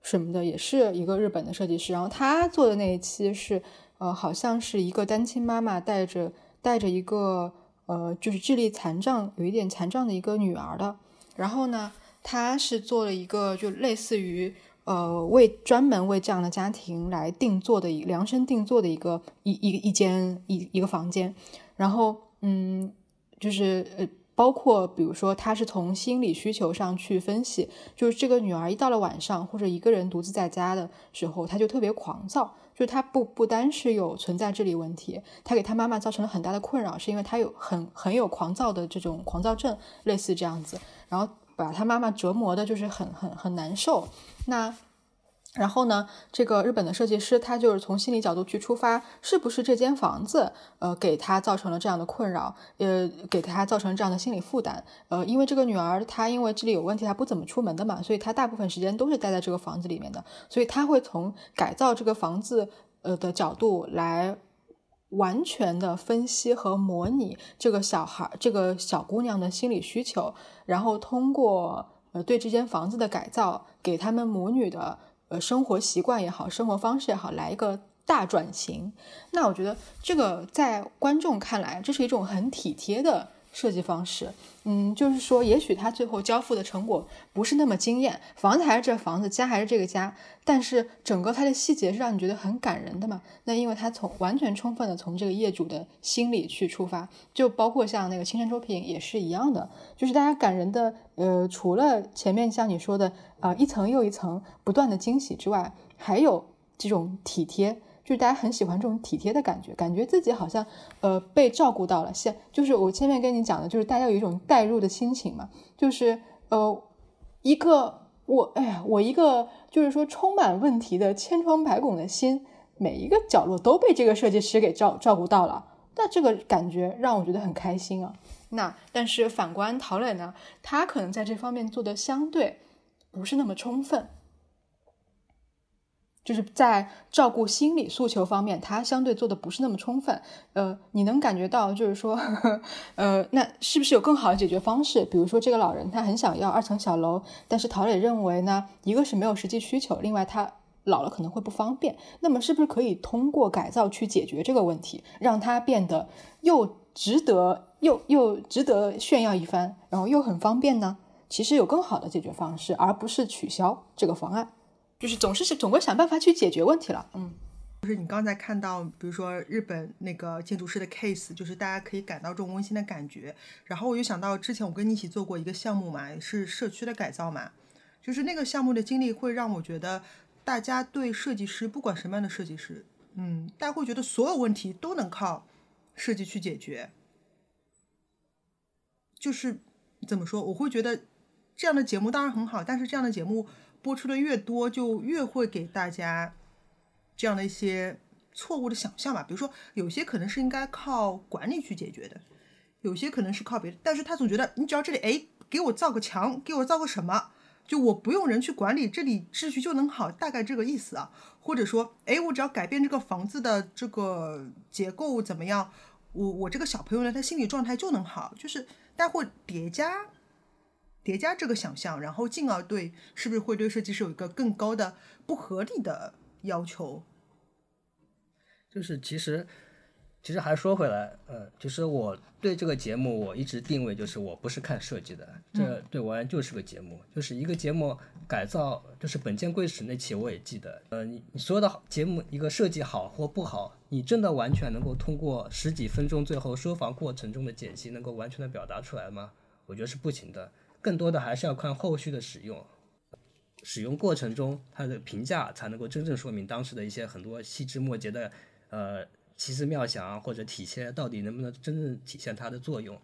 [SPEAKER 1] 什么的，也是一个日本的设计师。然后他做的那一期是，呃，好像是一个单亲妈妈带着带着一个呃，就是智力残障有一点残障的一个女儿的。然后呢，他是做了一个就类似于呃为专门为这样的家庭来定做的一量身定做的一个一一一间一一个房间。然后嗯，就是呃。包括比如说，他是从心理需求上去分析，就是这个女儿一到了晚上或者一个人独自在家的时候，她就特别狂躁。就他不不单是有存在智力问题，他给他妈妈造成了很大的困扰，是因为他有很很有狂躁的这种狂躁症，类似这样子，然后把他妈妈折磨的就是很很很难受。那。然后呢，这个日本的设计师他就是从心理角度去出发，是不是这间房子呃给他造成了这样的困扰，呃给他造成这样的心理负担？呃，因为这个女儿她因为智力有问题，她不怎么出门的嘛，所以她大部分时间都是待在这个房子里面的，所以他会从改造这个房子呃的角度来完全的分析和模拟这个小孩这个小姑娘的心理需求，然后通过呃对这间房子的改造，给他们母女的。呃，生活习惯也好，生活方式也好，来一个大转型。那我觉得这个在观众看来，这是一种很体贴的设计方式。嗯，就是说，也许他最后交付的成果不是那么惊艳，房子还是这房子，家还是这个家，但是整个它的细节是让你觉得很感人的嘛。那因为他从完全充分的从这个业主的心理去出发，就包括像那个青山周平也是一样的，就是大家感人的。呃，除了前面像你说的啊，一层又一层不断的惊喜之外，还有这种体贴，就是大家很喜欢这种体贴的感觉，感觉自己好像呃被照顾到了。像就是我前面跟你讲的，就是大家有一种代入的心情嘛，就是呃一个我哎呀，我一个就是说充满问题的千疮百孔的心，每一个角落都被这个设计师给照照顾到了，那这个感觉让我觉得很开心啊。那但是反观陶磊呢，他可能在这方面做的相对不是那么充分，就是在照顾心理诉求方面，他相对做的不是那么充分。呃，你能感觉到，就是说，[laughs] 呃，那是不是有更好的解决方式？比如说，这个老人他很想要二层小楼，但是陶磊认为呢，一个是没有实际需求，另外他老了可能会不方便。那么，是不是可以通过改造去解决这个问题，让他变得又值得？又又值得炫耀一番，然后又很方便呢。其实有更好的解决方式，而不是取消这个方案。就是总是是总会想办法去解决问题了。嗯，
[SPEAKER 2] 就是你刚才看到，比如说日本那个建筑师的 case，就是大家可以感到这种温馨的感觉。然后我又想到之前我跟你一起做过一个项目嘛，是社区的改造嘛。就是那个项目的经历会让我觉得，大家对设计师，不管什么样的设计师，嗯，大家会觉得所有问题都能靠设计去解决。就是怎么说，我会觉得这样的节目当然很好，但是这样的节目播出的越多，就越会给大家这样的一些错误的想象吧。比如说，有些可能是应该靠管理去解决的，有些可能是靠别的，但是他总觉得你只要这里哎给我造个墙，给我造个什么，就我不用人去管理，这里秩序就能好，大概这个意思啊。或者说，哎，我只要改变这个房子的这个结构怎么样，我我这个小朋友呢，他心理状态就能好，就是。但会叠加叠加这个想象，然后进而对是不是会对设计师有一个更高的不合理的要求？
[SPEAKER 3] 就是其实其实还说回来，呃，就是我对这个节目我一直定位就是我不是看设计的，这对我而言就是个节目，就是一个节目改造，就是本间贵史那期我也记得，呃，你你说的节目一个设计好或不好。你真的完全能够通过十几分钟最后收房过程中的剪辑，能够完全的表达出来吗？我觉得是不行的，更多的还是要看后续的使用，使用过程中它的评价才能够真正说明当时的一些很多细枝末节的呃奇思妙想或者体现到底能不能真正体现它的作用。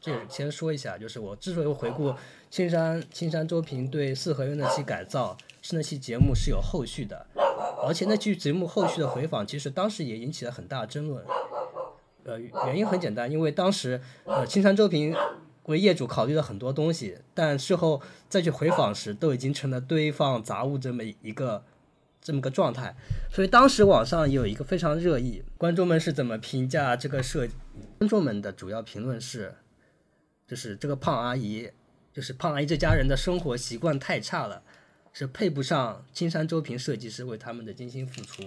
[SPEAKER 3] 这先说一下，就是我之所以回顾青山青山周平对四合院那期改造，是那期节目是有后续的，而且那期节目后续的回访，其实当时也引起了很大争论。呃，原因很简单，因为当时呃青山周平为业主考虑了很多东西，但事后再去回访时，都已经成了堆放杂物这么一个这么个状态，所以当时网上有一个非常热议，观众们是怎么评价这个设？观众们的主要评论是。就是这个胖阿姨，就是胖阿姨这家人的生活习惯太差了，是配不上青山周平设计师为他们的精心付出。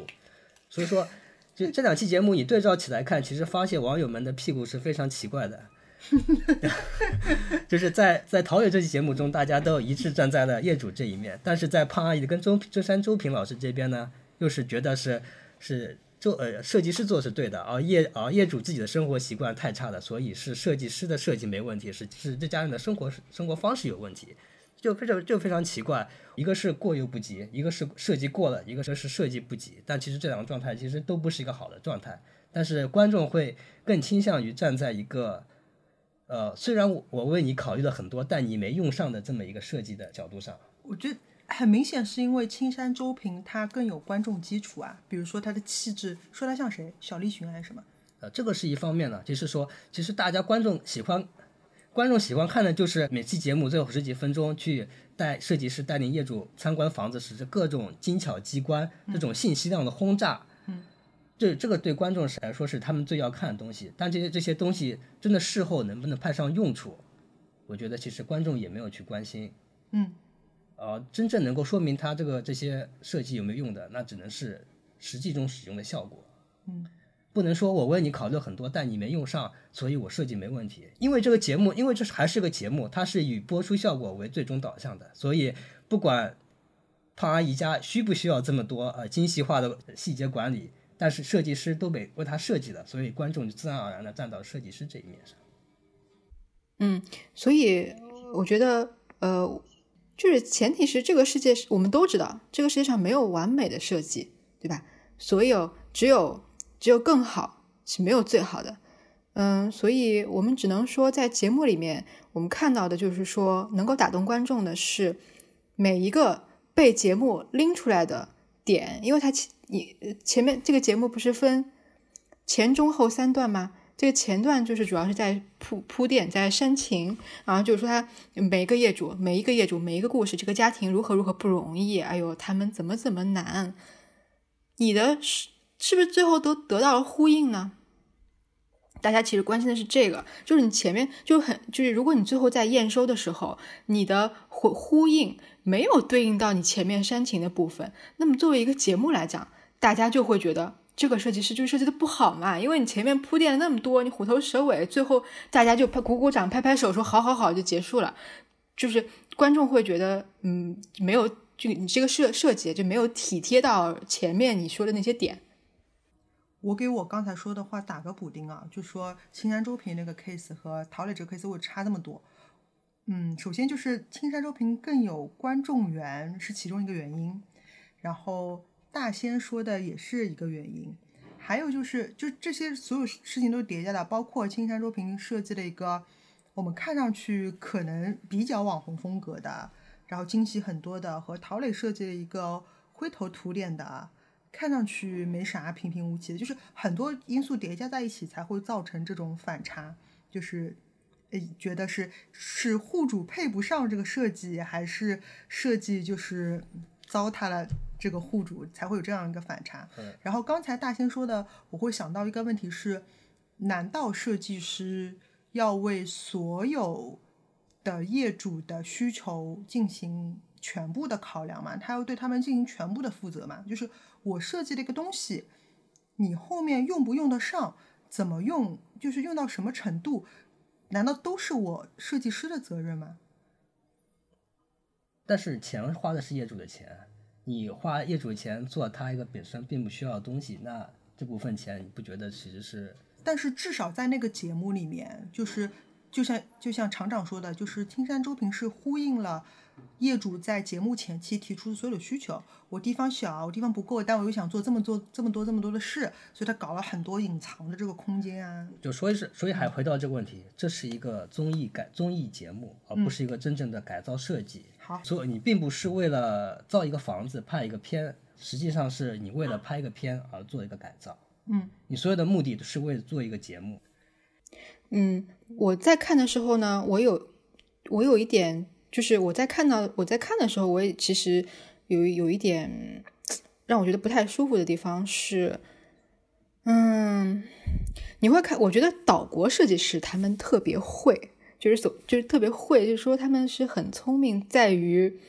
[SPEAKER 3] 所以说，就这两期节目你对照起来看，其实发现网友们的屁股是非常奇怪的。[laughs] 就是在在陶磊这期节目中，大家都一致站在了业主这一面，但是在胖阿姨跟周周山周平老师这边呢，又是觉得是是。做呃设计师做是对的，而业而业主自己的生活习惯太差了，所以是设计师的设计没问题，是是这家人的生活生活方式有问题，就非常就非常奇怪，一个是过犹不及，一个是设计过了，一个是是设计不及，但其实这两个状态其实都不是一个好的状态，但是观众会更倾向于站在一个，呃虽然我我为你考虑了很多，但你没用上的这么一个设计的角度上，
[SPEAKER 2] 我觉得。很明显是因为青山周平他更有观众基础啊，比如说他的气质，说他像谁？小栗旬还是什么？
[SPEAKER 3] 呃，这个是一方面呢，就是说，其实大家观众喜欢，观众喜欢看的就是每期节目最后十几分钟去带设计师带领业主参观房子时，这各种精巧机关，这种信息量的轰炸，
[SPEAKER 2] 嗯，
[SPEAKER 3] 这这个对观众来说是他们最要看的东西。但这些这些东西真的事后能不能派上用处，我觉得其实观众也没有去关心，
[SPEAKER 2] 嗯。
[SPEAKER 3] 呃，真正能够说明它这个这些设计有没有用的，那只能是实际中使用的效果。
[SPEAKER 2] 嗯，
[SPEAKER 3] 不能说我为你考虑很多，但你没用上，所以我设计没问题。因为这个节目，因为这是还是个节目，它是以播出效果为最终导向的，所以不管胖阿姨家需不需要这么多呃精细化的细节管理，但是设计师都被为他设计了，所以观众就自然而然的站到设计师这一面上。
[SPEAKER 1] 嗯，所以我觉得呃。就是前提是这个世界我们都知道，这个世界上没有完美的设计，对吧？所有只有只有更好是没有最好的，嗯，所以我们只能说在节目里面，我们看到的就是说能够打动观众的是每一个被节目拎出来的点，因为它前你前面这个节目不是分前中后三段吗？这个前段就是主要是在铺铺垫，在煽情，然后就是说他每一个业主，每一个业主，每一个故事，这个家庭如何如何不容易，哎呦，他们怎么怎么难，你的是是不是最后都得到了呼应呢？大家其实关心的是这个，就是你前面就很就是如果你最后在验收的时候，你的呼呼应没有对应到你前面煽情的部分，那么作为一个节目来讲，大家就会觉得。这个设计师就设计的不好嘛，因为你前面铺垫了那么多，你虎头蛇尾，最后大家就拍鼓鼓掌、拍拍手，说好好好就结束了，就是观众会觉得，嗯，没有就你这个设设计就没有体贴到前面你说的那些点。
[SPEAKER 2] 我给我刚才说的话打个补丁啊，就说青山周平那个 case 和陶磊这个 case 会差这么多。嗯，首先就是青山周平更有观众缘是其中一个原因，然后。大仙说的也是一个原因，还有就是，就这些所有事情都是叠加的，包括青山周平设计了一个我们看上去可能比较网红风格的，然后惊喜很多的，和陶磊设计了一个灰头土脸的，看上去没啥平平无奇的，就是很多因素叠加在一起才会造成这种反差，就是呃觉得是是户主配不上这个设计，还是设计就是糟蹋了。这个户主才会有这样一个反差。然后刚才大仙说的，我会想到一个问题是：难道设计师要为所有的业主的需求进行全部的考量吗？他要对他们进行全部的负责吗？就是我设计的一个东西，你后面用不用得上，怎么用，就是用到什么程度，难道都是我设计师的责任吗？
[SPEAKER 3] 但是钱花的是业主的钱。你花业主钱做他一个本身并不需要的东西，那这部分钱你不觉得其实是？
[SPEAKER 2] 但是至少在那个节目里面，就是就像就像厂长说的，就是青山周平是呼应了业主在节目前期提出的所有的需求。我地方小，我地方不够，但我又想做这么做这么多这么多的事，所以他搞了很多隐藏的这个空间啊。
[SPEAKER 3] 就所以是，所以还回到这个问题，这是一个综艺改综艺节目，而不是一个真正的改造设计。
[SPEAKER 2] 好，
[SPEAKER 3] 所以你并不是为了造一个房子拍一个片，实际上是你为了拍一个片而做一个改造。
[SPEAKER 2] 嗯，
[SPEAKER 3] 你所有的目的都是为了做一个节目。
[SPEAKER 1] 嗯，我在看的时候呢，我有我有一点，就是我在看到我在看的时候，我也其实有有一点让我觉得不太舒服的地方是，嗯，你会看，我觉得岛国设计师他们特别会，就是所就是特别会，就是说他们是很聪明，在于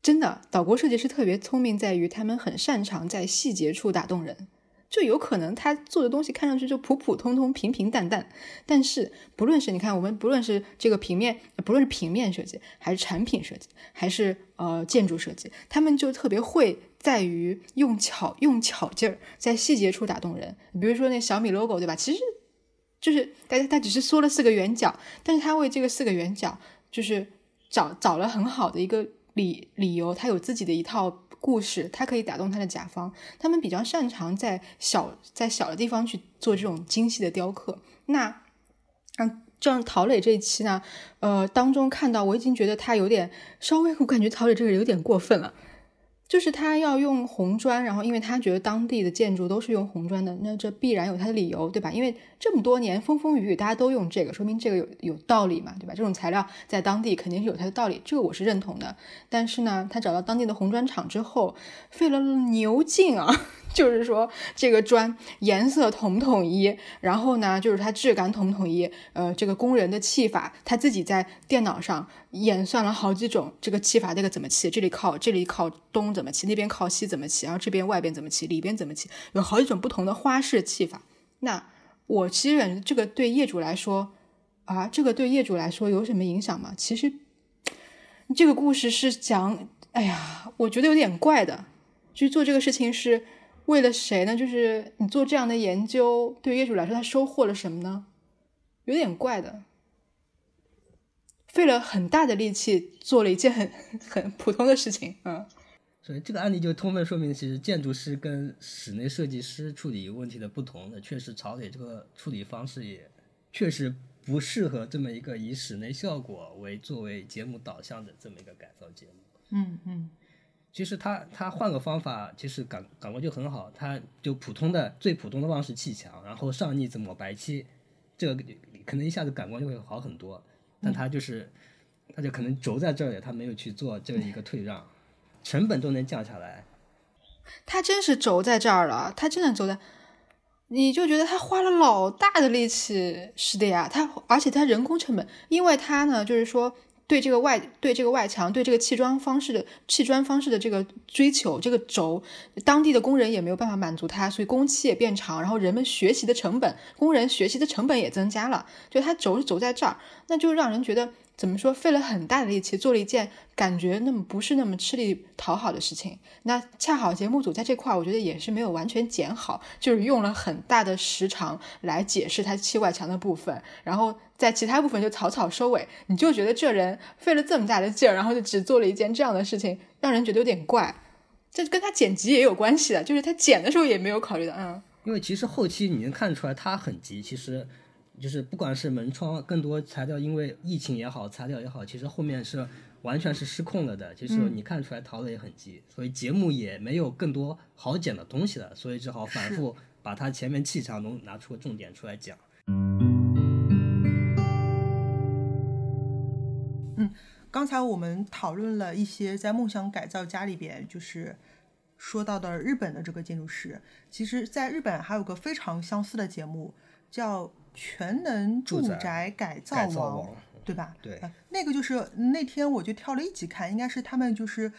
[SPEAKER 1] 真的岛国设计师特别聪明，在于他们很擅长在细节处打动人。就有可能他做的东西看上去就普普通通、平平淡淡，但是不论是你看我们不论是这个平面，不论是平面设计，还是产品设计，还是呃建筑设计，他们就特别会在于用巧用巧劲儿，在细节处打动人。比如说那小米 logo 对吧？其实就是大家他只是缩了四个圆角，但是他为这个四个圆角就是找找了很好的一个理理由，他有自己的一套。故事，他可以打动他的甲方，他们比较擅长在小在小的地方去做这种精细的雕刻。那，嗯，这样陶磊这一期呢，呃，当中看到我已经觉得他有点稍微，我感觉陶磊这个人有点过分了。就是他要用红砖，然后因为他觉得当地的建筑都是用红砖的，那这必然有他的理由，对吧？因为这么多年风风雨雨，大家都用这个，说明这个有有道理嘛，对吧？这种材料在当地肯定是有它的道理，这个我是认同的。但是呢，他找到当地的红砖厂之后，费了牛劲啊。[laughs] 就是说，这个砖颜色统不统一，然后呢，就是它质感统不统一，呃，这个工人的砌法，他自己在电脑上演算了好几种这个砌法，这个怎么砌，这里靠这里靠东怎么砌，那边靠西怎么砌，然后这边外边怎么砌，里边怎么砌，有好几种不同的花式砌法。那我其实感觉这个对业主来说，啊，这个对业主来说有什么影响吗？其实这个故事是讲，哎呀，我觉得有点怪的，去做这个事情是。为了谁呢？就是你做这样的研究，对业主来说，他收获了什么呢？有点怪的，费了很大的力气做了一件很很普通的事情，嗯。
[SPEAKER 3] 所以这个案例就充分说明，其实建筑师跟室内设计师处理问题的不同的，确实曹磊这个处理方式也确实不适合这么一个以室内效果为作为节目导向的这么一个改造节目。
[SPEAKER 2] 嗯嗯。
[SPEAKER 3] 其实他他换个方法，其实感感官就很好。他就普通的最普通的方式砌墙，然后上腻子抹白漆，这个可能一下子感官就会好很多。但他就是，他就可能轴在这里，他没有去做这一个退让，成本都能降下来。
[SPEAKER 1] 他真是轴在这儿了，他真的轴在，你就觉得他花了老大的力气。是的呀，他而且他人工成本，因为他呢，就是说。对这个外对这个外墙对这个砌砖方式的砌砖方式的这个追求，这个轴，当地的工人也没有办法满足他，所以工期也变长，然后人们学习的成本，工人学习的成本也增加了，就它轴是轴在这儿，那就让人觉得。怎么说？费了很大的力气做了一件感觉那么不是那么吃力讨好的事情。那恰好节目组在这块，我觉得也是没有完全剪好，就是用了很大的时长来解释他砌外墙的部分，然后在其他部分就草草收尾。你就觉得这人费了这么大的劲儿，然后就只做了一件这样的事情，让人觉得有点怪。这跟他剪辑也有关系的，就是他剪的时候也没有考虑到，嗯。
[SPEAKER 3] 因为其实后期你能看出来他很急，其实。就是不管是门窗，更多材料因为疫情也好，材料也好，其实后面是完全是失控了的。其实你看出来逃的也很急，所以节目也没有更多好剪的东西了，所以只好反复把它前面气场能拿出个重点出来讲。
[SPEAKER 2] 嗯，刚才我们讨论了一些在梦想改造家里边，就是说到的日本的这个建筑师，其实在日本还有个非常相似的节目叫。全能住宅改造王，对吧？
[SPEAKER 3] 对，
[SPEAKER 2] 那个就是那天我就挑了一集看，应该是他们就是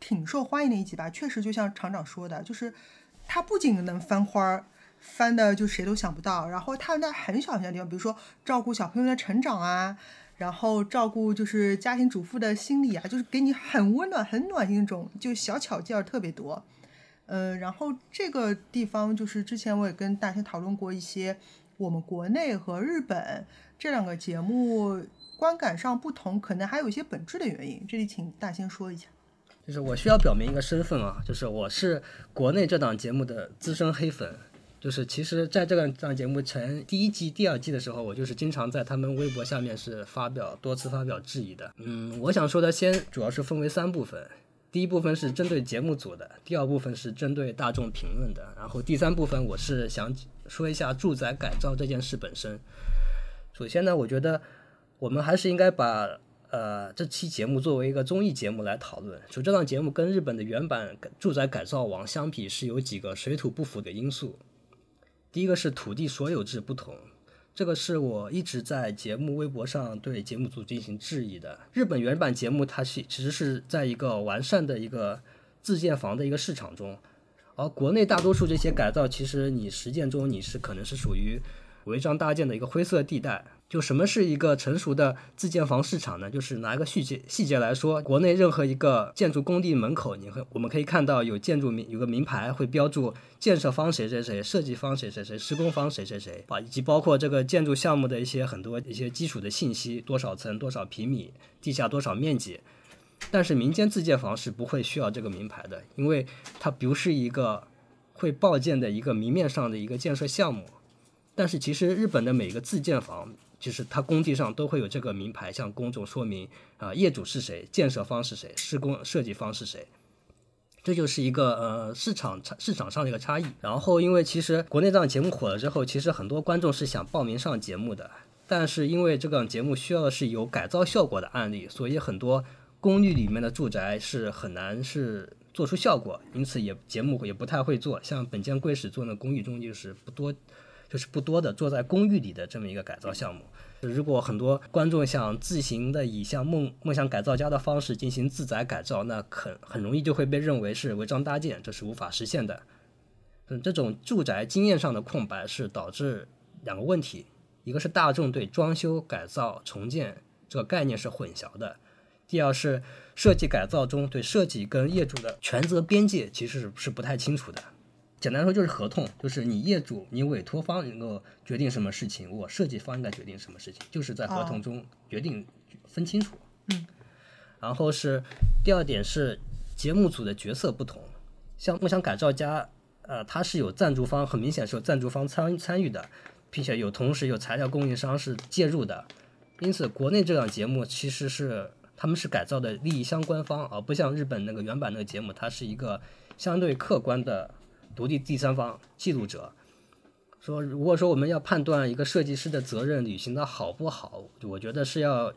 [SPEAKER 2] 挺受欢迎的一集吧。确实，就像厂长说的，就是他不仅能翻花儿，翻的就谁都想不到。然后他在很小很小地方，比如说照顾小朋友的成长啊，然后照顾就是家庭主妇的心理啊，就是给你很温暖、很暖心那种，就小巧劲儿特别多。呃，然后这个地方就是之前我也跟大家讨论过一些。我们国内和日本这两个节目观感上不同，可能还有一些本质的原因。这里请大仙说一下。
[SPEAKER 3] 就是我需要表明一个身份啊，就是我是国内这档节目的资深黑粉。就是其实在这个档节目前第一季、第二季的时候，我就是经常在他们微博下面是发表多次发表质疑的。嗯，我想说的先主要是分为三部分，第一部分是针对节目组的，第二部分是针对大众评论的，然后第三部分我是想说一下住宅改造这件事本身。首先呢，我觉得我们还是应该把呃这期节目作为一个综艺节目来讨论。就这档节目跟日本的原版住宅改造王相比，是有几个水土不服的因素。第一个是土地所有制不同，这个是我一直在节目微博上对节目组进行质疑的。日本原版节目它是其实是在一个完善的一个自建房的一个市场中，而国内大多数这些改造，其实你实践中你是可能是属于违章搭建的一个灰色地带。就什么是一个成熟的自建房市场呢？就是拿一个细节细节来说，国内任何一个建筑工地门口，你会我们可以看到有建筑名有个名牌会标注建设方谁谁谁，设计方谁谁谁，施工方谁谁谁啊，以及包括这个建筑项目的一些很多一些基础的信息，多少层多少平米，地下多少面积。但是民间自建房是不会需要这个名牌的，因为它不是一个会报建的一个明面上的一个建设项目。但是其实日本的每个自建房。就是它工地上都会有这个名牌，向公众说明啊，业主是谁，建设方是谁，施工设计方是谁，这就是一个呃市场差市场上的一个差异。然后因为其实国内这档节目火了之后，其实很多观众是想报名上节目的，但是因为这个节目需要的是有改造效果的案例，所以很多公寓里面的住宅是很难是做出效果，因此也节目也不太会做。像本间贵史做的公寓中就是不多。就是不多的坐在公寓里的这么一个改造项目。如果很多观众想自行的以像梦梦想改造家的方式进行自宅改造，那很很容易就会被认为是违章搭建，这是无法实现的。嗯，这种住宅经验上的空白是导致两个问题：一个是大众对装修改造重建这个概念是混淆的；第二是设计改造中对设计跟业主的权责边界其实是是不太清楚的。简单说就是合同，就是你业主、你委托方能够决定什么事情，我设计方应该决定什么事情，就是在合同中决定分清楚。
[SPEAKER 2] 嗯。
[SPEAKER 3] 然后是第二点是节目组的角色不同，像梦想改造家，呃，它是有赞助方，很明显是有赞助方参参与的，并且有同时有材料供应商是介入的，因此国内这档节目其实是他们是改造的利益相关方，而不像日本那个原版那个节目，它是一个相对客观的。独立第三方记录者说：“如果说我们要判断一个设计师的责任履行的好不好，我觉得是要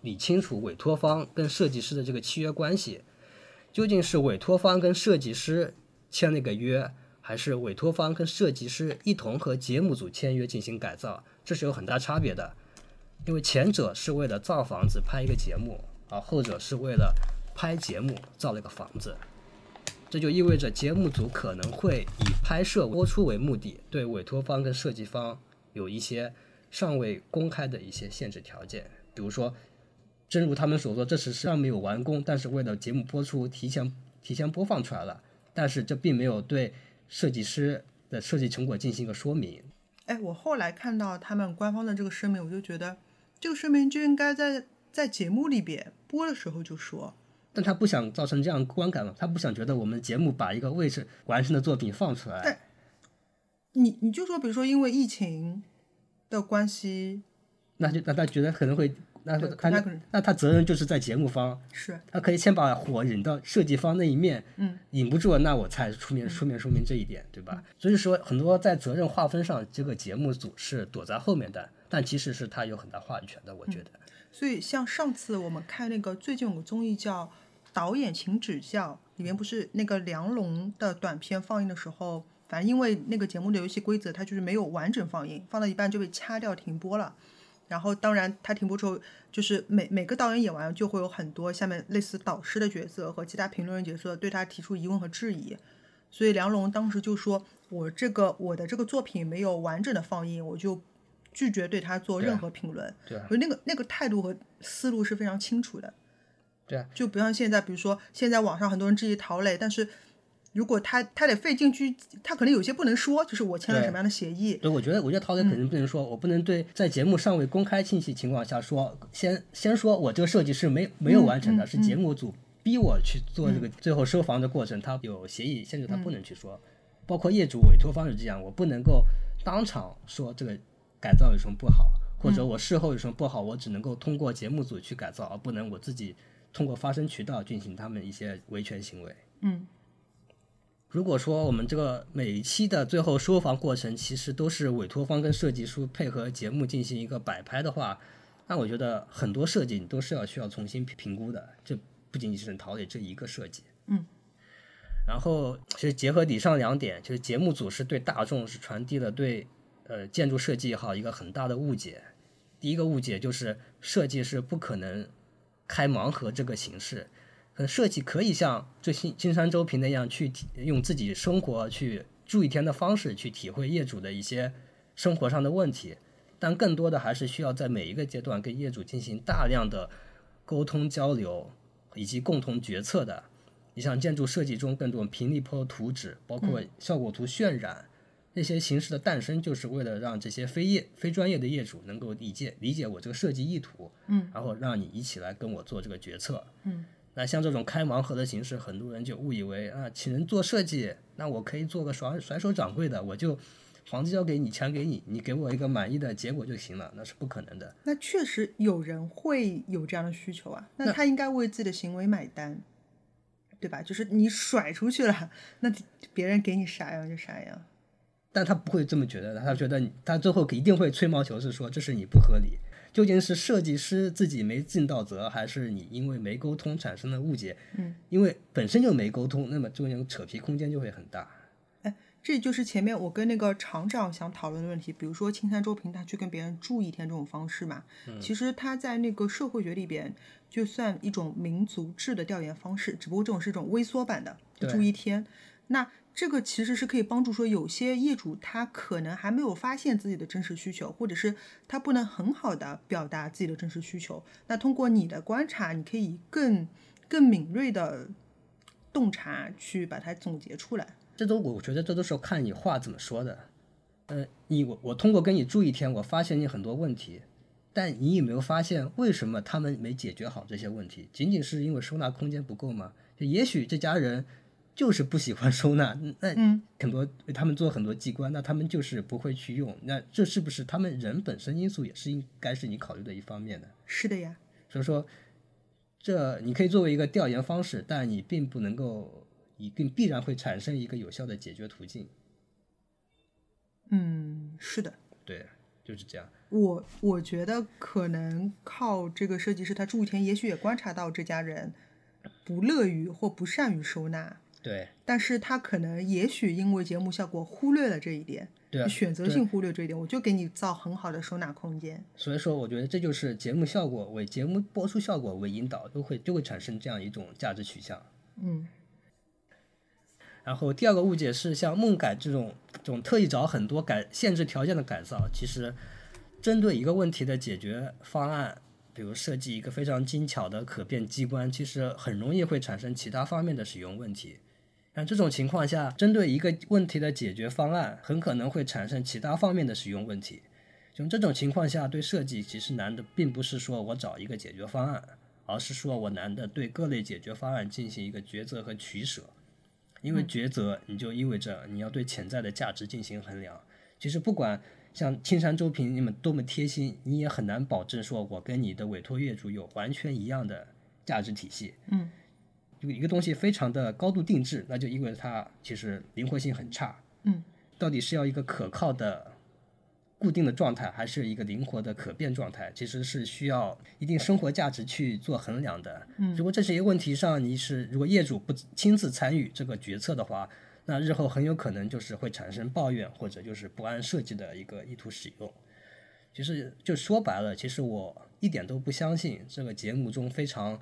[SPEAKER 3] 理清楚委托方跟设计师的这个契约关系，究竟是委托方跟设计师签那个约，还是委托方跟设计师一同和节目组签约进行改造？这是有很大差别的。因为前者是为了造房子拍一个节目，啊后者是为了拍节目造了一个房子。”这就意味着节目组可能会以拍摄播出为目的，对委托方跟设计方有一些尚未公开的一些限制条件。比如说，正如他们所说，这是尚没有完工，但是为了节目播出，提前提前播放出来了。但是这并没有对设计师的设计成果进行一个说明。
[SPEAKER 2] 哎，我后来看到他们官方的这个声明，我就觉得这个声明就应该在在节目里边播的时候就说。
[SPEAKER 3] 但他不想造成这样观感嘛？他不想觉得我们节目把一个未是完成的作品放出来。
[SPEAKER 2] 但你你就说，比如说因为疫情的关系，
[SPEAKER 3] 那就那他觉得可能会，那他那他责任就是在节目方，
[SPEAKER 2] 是
[SPEAKER 3] 他可以先把火引到设计方那一面，
[SPEAKER 2] 嗯，
[SPEAKER 3] 引不住了，那我才出面出面说明这一点，对吧？所以说很多在责任划分上，这个节目组是躲在后面的，但其实是他有很大话语权的，我觉得。
[SPEAKER 2] 所以像上次我们看那个最近有个综艺叫。导演请指教，里面不是那个梁龙的短片放映的时候，反正因为那个节目的游戏规则，它就是没有完整放映，放到一半就被掐掉停播了。然后当然他停播之后，就是每每个导演演完就会有很多下面类似导师的角色和其他评论人角色对他提出疑问和质疑。所以梁龙当时就说：“我这个我的这个作品没有完整的放映，我就拒绝对他做任何评论。”
[SPEAKER 3] 对，
[SPEAKER 2] 所以那个那个态度和思路是非常清楚的。
[SPEAKER 3] 对啊，
[SPEAKER 2] 就不像现在，比如说现在网上很多人质疑陶磊，但是如果他他得费劲去，他可能有些不能说，就是我签了什么样的协议。
[SPEAKER 3] 对，我觉得，我觉得陶磊肯定不能说，我不能对在节目尚未公开信息情况下说，先先说我这个设计是没没有完成的，
[SPEAKER 2] 嗯
[SPEAKER 3] 是节目组逼我去做这个最后收房的过程，他有协议限制他不能去说，包括业主委托方是这样，我不能够当场说这个改造有什么不好，或者我事后有什么不好，我只能够通过节目组去改造，而不能我自己通过发声渠道进行他们一些维权行为。
[SPEAKER 2] 嗯
[SPEAKER 3] 如果说我们这个每一期的最后收房过程，其实都是委托方跟设计师配合节目进行一个摆拍的话，那我觉得很多设计你都是要需要重新评评估的，这不仅仅是陶磊这一个设计。
[SPEAKER 2] 嗯。
[SPEAKER 3] 然后其实结合以上两点，就是节目组是对大众是传递了对呃建筑设计也好一个很大的误解。第一个误解就是设计是不可能开盲盒这个形式，可能设计可以像最新金山周平那样去用自己生活去住一天的方式去体会业主的一些生活上的问题，但更多的还是需要在每一个阶段跟业主进行大量的沟通交流以及共同决策的。你像建筑设计中更多平立坡图纸，包括效果图渲染。这些形式的诞生，就是为了让这些非业、非专业的业主能够理解理解我这个设计意图，
[SPEAKER 2] 嗯，
[SPEAKER 3] 然后让你一起来跟我做这个决策，
[SPEAKER 2] 嗯。
[SPEAKER 3] 那像这种开盲盒的形式，很多人就误以为啊，请人做设计，那我可以做个甩甩手掌柜的，我就房子交给你，钱给你，你给我一个满意的结果就行了，那是不可能的。
[SPEAKER 2] 那确实有人会有这样的需求啊，那他应该为自己的行为买单，对吧？就是你甩出去了，那别人给你啥样就啥样。
[SPEAKER 3] 但他不会这么觉得的，他觉得你他最后一定会吹毛求疵说这是你不合理。究竟是设计师自己没尽到责，还是你因为没沟通产生的误解？
[SPEAKER 2] 嗯，
[SPEAKER 3] 因为本身就没沟通，那么中间扯皮空间就会很大。
[SPEAKER 2] 这就是前面我跟那个厂长想讨论的问题，比如说青山周平他去跟别人住一天这种方式嘛，其实他在那个社会学里边就算一种民族志的调研方式，只不过这种是一种微缩版的，就住一天。那这个其实是可以帮助说有些业主他可能还没有发现自己的真实需求，或者是他不能很好的表达自己的真实需求。那通过你的观察，你可以更更敏锐的洞察去把它总结出来。
[SPEAKER 3] 这都我觉得这都是看你话怎么说的。嗯，你我我通过跟你住一天，我发现你很多问题，但你有没有发现为什么他们没解决好这些问题？仅仅是因为收纳空间不够吗？就也许这家人就是不喜欢收纳，那
[SPEAKER 2] 嗯
[SPEAKER 3] 很多他们做很多机关，那他们就是不会去用，那这是不是他们人本身因素也是应该是你考虑的一方面呢？
[SPEAKER 2] 是的呀，
[SPEAKER 3] 所以说，这你可以作为一个调研方式，但你并不能够一定必然会产生一个有效的解决途径。
[SPEAKER 2] 嗯，是的。
[SPEAKER 3] 对，就是这样。
[SPEAKER 2] 我我觉得可能靠这个设计师他住一天，也许也观察到这家人不乐于或不善于收纳，
[SPEAKER 3] 对
[SPEAKER 2] 但是他可能也许因为节目效果忽略了这一点，
[SPEAKER 3] 对啊
[SPEAKER 2] 选择性忽略这一点，我就给你造很好的收纳空间。
[SPEAKER 3] 所以说，我觉得这就是节目效果为节目播出效果为引导，都会就会产生这样一种价值取向。
[SPEAKER 2] 嗯
[SPEAKER 3] 然后第二个误解是，像梦改这种这种特意找很多改限制条件的改造，其实针对一个问题的解决方案，比如设计一个非常精巧的可变机关，其实很容易会产生其他方面的使用问题。那这种情况下，针对一个问题的解决方案，很可能会产生其他方面的使用问题。就这种情况下，对设计其实难的并不是说我找一个解决方案，而是说我难的对各类解决方案进行一个抉择和取舍。因为抉择，你就意味着你要对潜在的价值进行衡量。其实不管像青山周平你们多么贴心，你也很难保证说我跟你的委托业主有完全一样的价值体系。
[SPEAKER 2] 嗯，
[SPEAKER 3] 有一个东西非常的高度定制，那就意味着它其实灵活性很差。
[SPEAKER 2] 嗯，
[SPEAKER 3] 到底是要一个可靠的固定的状态，还是一个灵活的可变状态？其实是需要一定生活价值去做衡量的。
[SPEAKER 2] 嗯
[SPEAKER 3] 如果这些问题上你是如果业主不亲自参与这个决策的话，那日后很有可能就是会产生抱怨或者就是不按设计的一个意图使用。其实就说白了，其实我一点都不相信这个节目中非常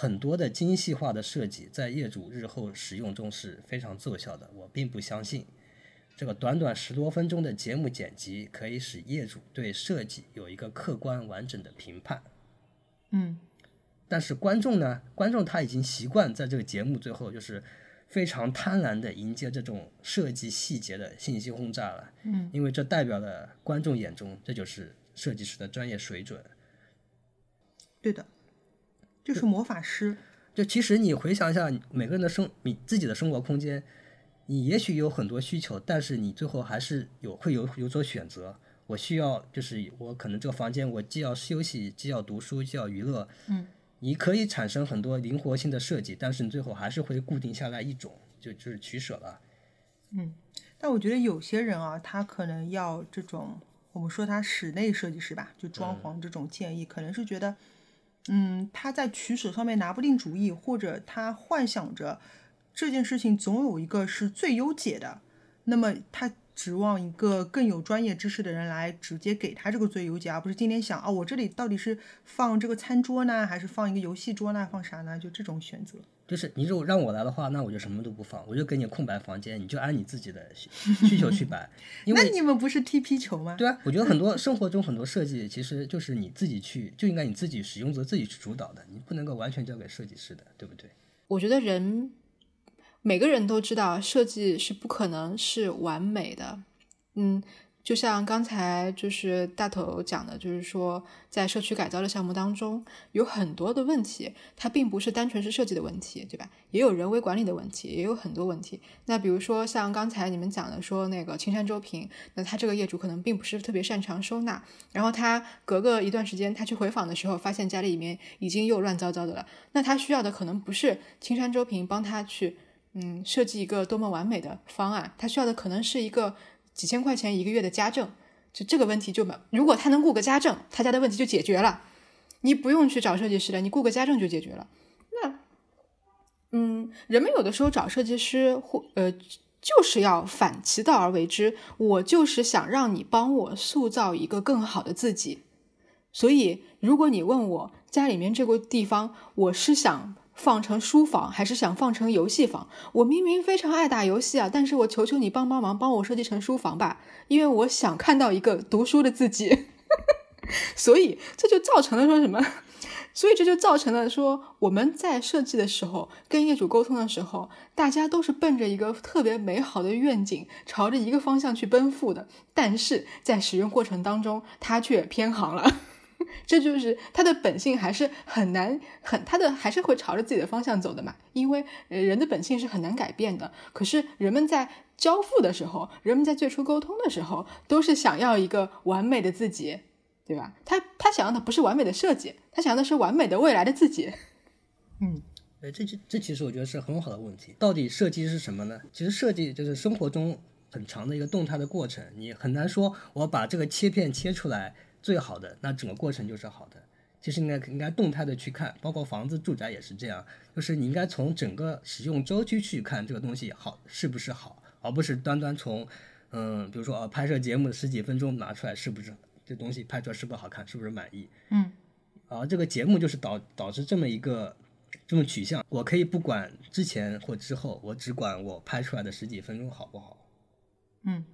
[SPEAKER 3] 很多的精细化的设计在业主日后使用中是非常奏效的，我并不相信。这个短短十多分钟的节目剪辑可以使业主对设计有一个客观完整的评判。
[SPEAKER 2] 嗯
[SPEAKER 3] 但是观众呢？观众他已经习惯在这个节目最后就是非常贪婪的迎接这种设计细节的信息轰炸了。嗯，因为这代表了观众眼中这就是设计师的专业水准。
[SPEAKER 2] 对的，就是魔法师。
[SPEAKER 3] 就其实你回想一下，每个人的生你自己的生活空间，你也许有很多需求，但是你最后还是有会有有所选择。我需要就是我可能这个房间我既要休息，既要读书，既要娱乐。
[SPEAKER 2] 嗯，
[SPEAKER 3] 你可以产生很多灵活性的设计，但是你最后还是会固定下来一种，就就是取舍了。
[SPEAKER 2] 嗯但我觉得有些人啊，他可能要这种，我们说他室内设计师吧，就装潢这种建议，可能是觉得，嗯，他在取舍上面拿不定主意，或者他幻想着这件事情总有一个是最优解的，那么他指望一个更有专业知识的人来直接给他这个最优解，而不是今天想啊，我这里到底是放这个餐桌呢，还是放一个游戏桌呢，放啥呢？就这种选择。
[SPEAKER 3] 就是你如果让我来的话，那我就什么都不放，我就给你空白房间，你就按你自己的需需求去摆。[laughs] 因为
[SPEAKER 2] 那你们不是踢皮球吗？
[SPEAKER 3] 对啊，我觉得很多生活中很多设计其实就是你自己去，就应该你自己使用者自己去主导的，你不能够完全交给设计师的，对不对？
[SPEAKER 1] 我觉得人每个人都知道设计是不可能是完美的，嗯，就像刚才就是大头讲的，就是说在社区改造的项目当中有很多的问题，它并不是单纯是设计的问题，对吧？也有人为管理的问题，也有很多问题。那比如说像刚才你们讲的说那个青山周平，那他这个业主可能并不是特别擅长收纳，然后他隔个一段时间他去回访的时候，发现家里面已经又乱糟糟的了，那他需要的可能不是青山周平帮他去。嗯，设计一个多么完美的方案，他需要的可能是一个几千块钱一个月的家政，就这个问题就没，如果他能雇个家政，他家的问题就解决了，你不用去找设计师了，你雇个家政就解决了。那，嗯，人们有的时候找设计师或呃，就是要反其道而为之，我就是想让你帮我塑造一个更好的自己。所以，如果你问我家里面这个地方，我是想。放成书房还是想放成游戏房？我明明非常爱打游戏啊，但是我求求你帮帮忙，帮我设计成书房吧，因为我想看到一个读书的自己。[laughs] 所以这就造成了说什么？[laughs] 所以这就造成了说我们在设计的时候，跟业主沟通的时候，大家都是奔着一个特别美好的愿景，朝着一个方向去奔赴的，但是在使用过程当中，他却偏航了。这就是他的本性，还是很难很他的还是会朝着自己的方向走的嘛？因为人的本性是很难改变的。可是人们在交付的时候，人们在最初沟通的时候，都是想要一个完美的自己，对吧？他他想要的不是完美的设计，他想要的是完美的未来的自己。[laughs]
[SPEAKER 2] 嗯，
[SPEAKER 3] 哎，这这这其实我觉得是很好的问题。到底设计是什么呢？其实设计就是生活中很长的一个动态的过程，你很难说我把这个切片切出来。最好的那整个过程就是好的，其实应该应该动态的去看，包括房子、住宅也是这样，就是你应该从整个使用周期去看这个东西好是不是好，而不是端端从嗯，比如说啊拍摄节目十几分钟拿出来是不是这东西拍出来是不是好看，是不是满意？
[SPEAKER 2] 嗯，
[SPEAKER 3] 而这个节目就是导导致这么一个这么取向，我可以不管之前或之后，我只管我拍出来的十几分钟好不好？
[SPEAKER 2] 嗯。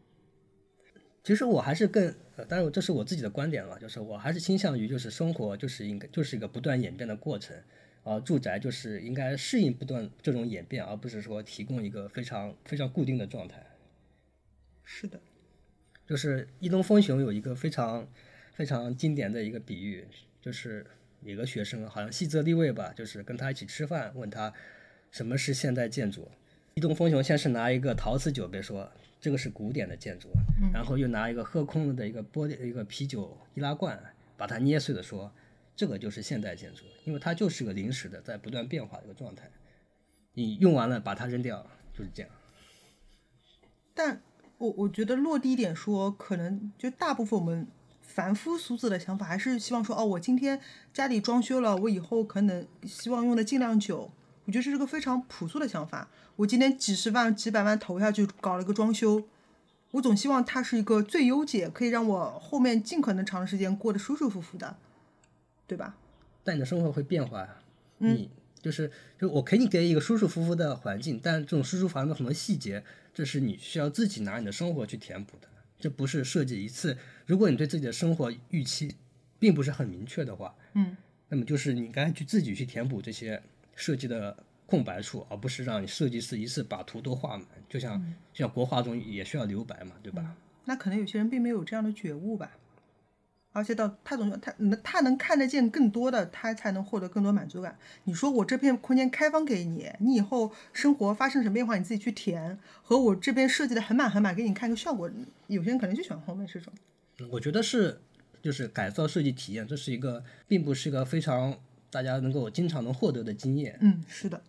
[SPEAKER 3] 其实我还是更，当然这是我自己的观点了，就是我还是倾向于就是生活就是应该就是一个不断演变的过程，啊，住宅就是应该适应不断这种演变，而不是说提供一个非常非常固定的状态。
[SPEAKER 2] 是的，
[SPEAKER 3] 就是伊东丰雄有一个非常非常经典的一个比喻，就是有个学生好像细泽立卫吧，就是跟他一起吃饭，问他什么是现代建筑，伊东丰雄先是拿一个陶瓷酒杯说。这个是古典的建筑，然后又拿一个喝空了的一个玻璃一个啤酒易拉罐，把它捏碎的说，这个就是现代建筑，因为它就是个临时的，在不断变化的一个状态。你用完了把它扔掉，就是这样。
[SPEAKER 2] 但我我觉得落地一点说，可能就大部分我们凡夫俗子的想法，还是希望说，哦，我今天家里装修了，我以后可能希望用的尽量久。我觉得这是个非常朴素的想法。我今天几十万、几百万投下去搞了个装修，我总希望它是一个最优解，可以让我后面尽可能长的时间过得舒舒服服的，对吧？
[SPEAKER 3] 但你的生活会变化呀，你就是就我可以给一个舒舒服服的环境，但这种舒舒服服的很多细节，这是你需要自己拿你的生活去填补的，这不是设计一次。如果你对自己的生活预期并不是很明确的话，
[SPEAKER 2] 嗯，
[SPEAKER 3] 那么就是你该去自己去填补这些设计的空白处，而不是让你设计师一次把图都画满。就像就像国画中也需要留白嘛，对吧？
[SPEAKER 2] 那可能有些人并没有这样的觉悟吧。而且到他总他能他能看得见更多的，他才能获得更多满足感。你说我这片空间开放给你，你以后生活发生什么变化你自己去填，和我这边设计的很满很满给你看个效果，有些人可能就喜欢后面这种。
[SPEAKER 3] 嗯我觉得是就是改造设计体验，这是一个并不是一个非常大家能够经常能获得的经验。
[SPEAKER 2] 嗯，是的，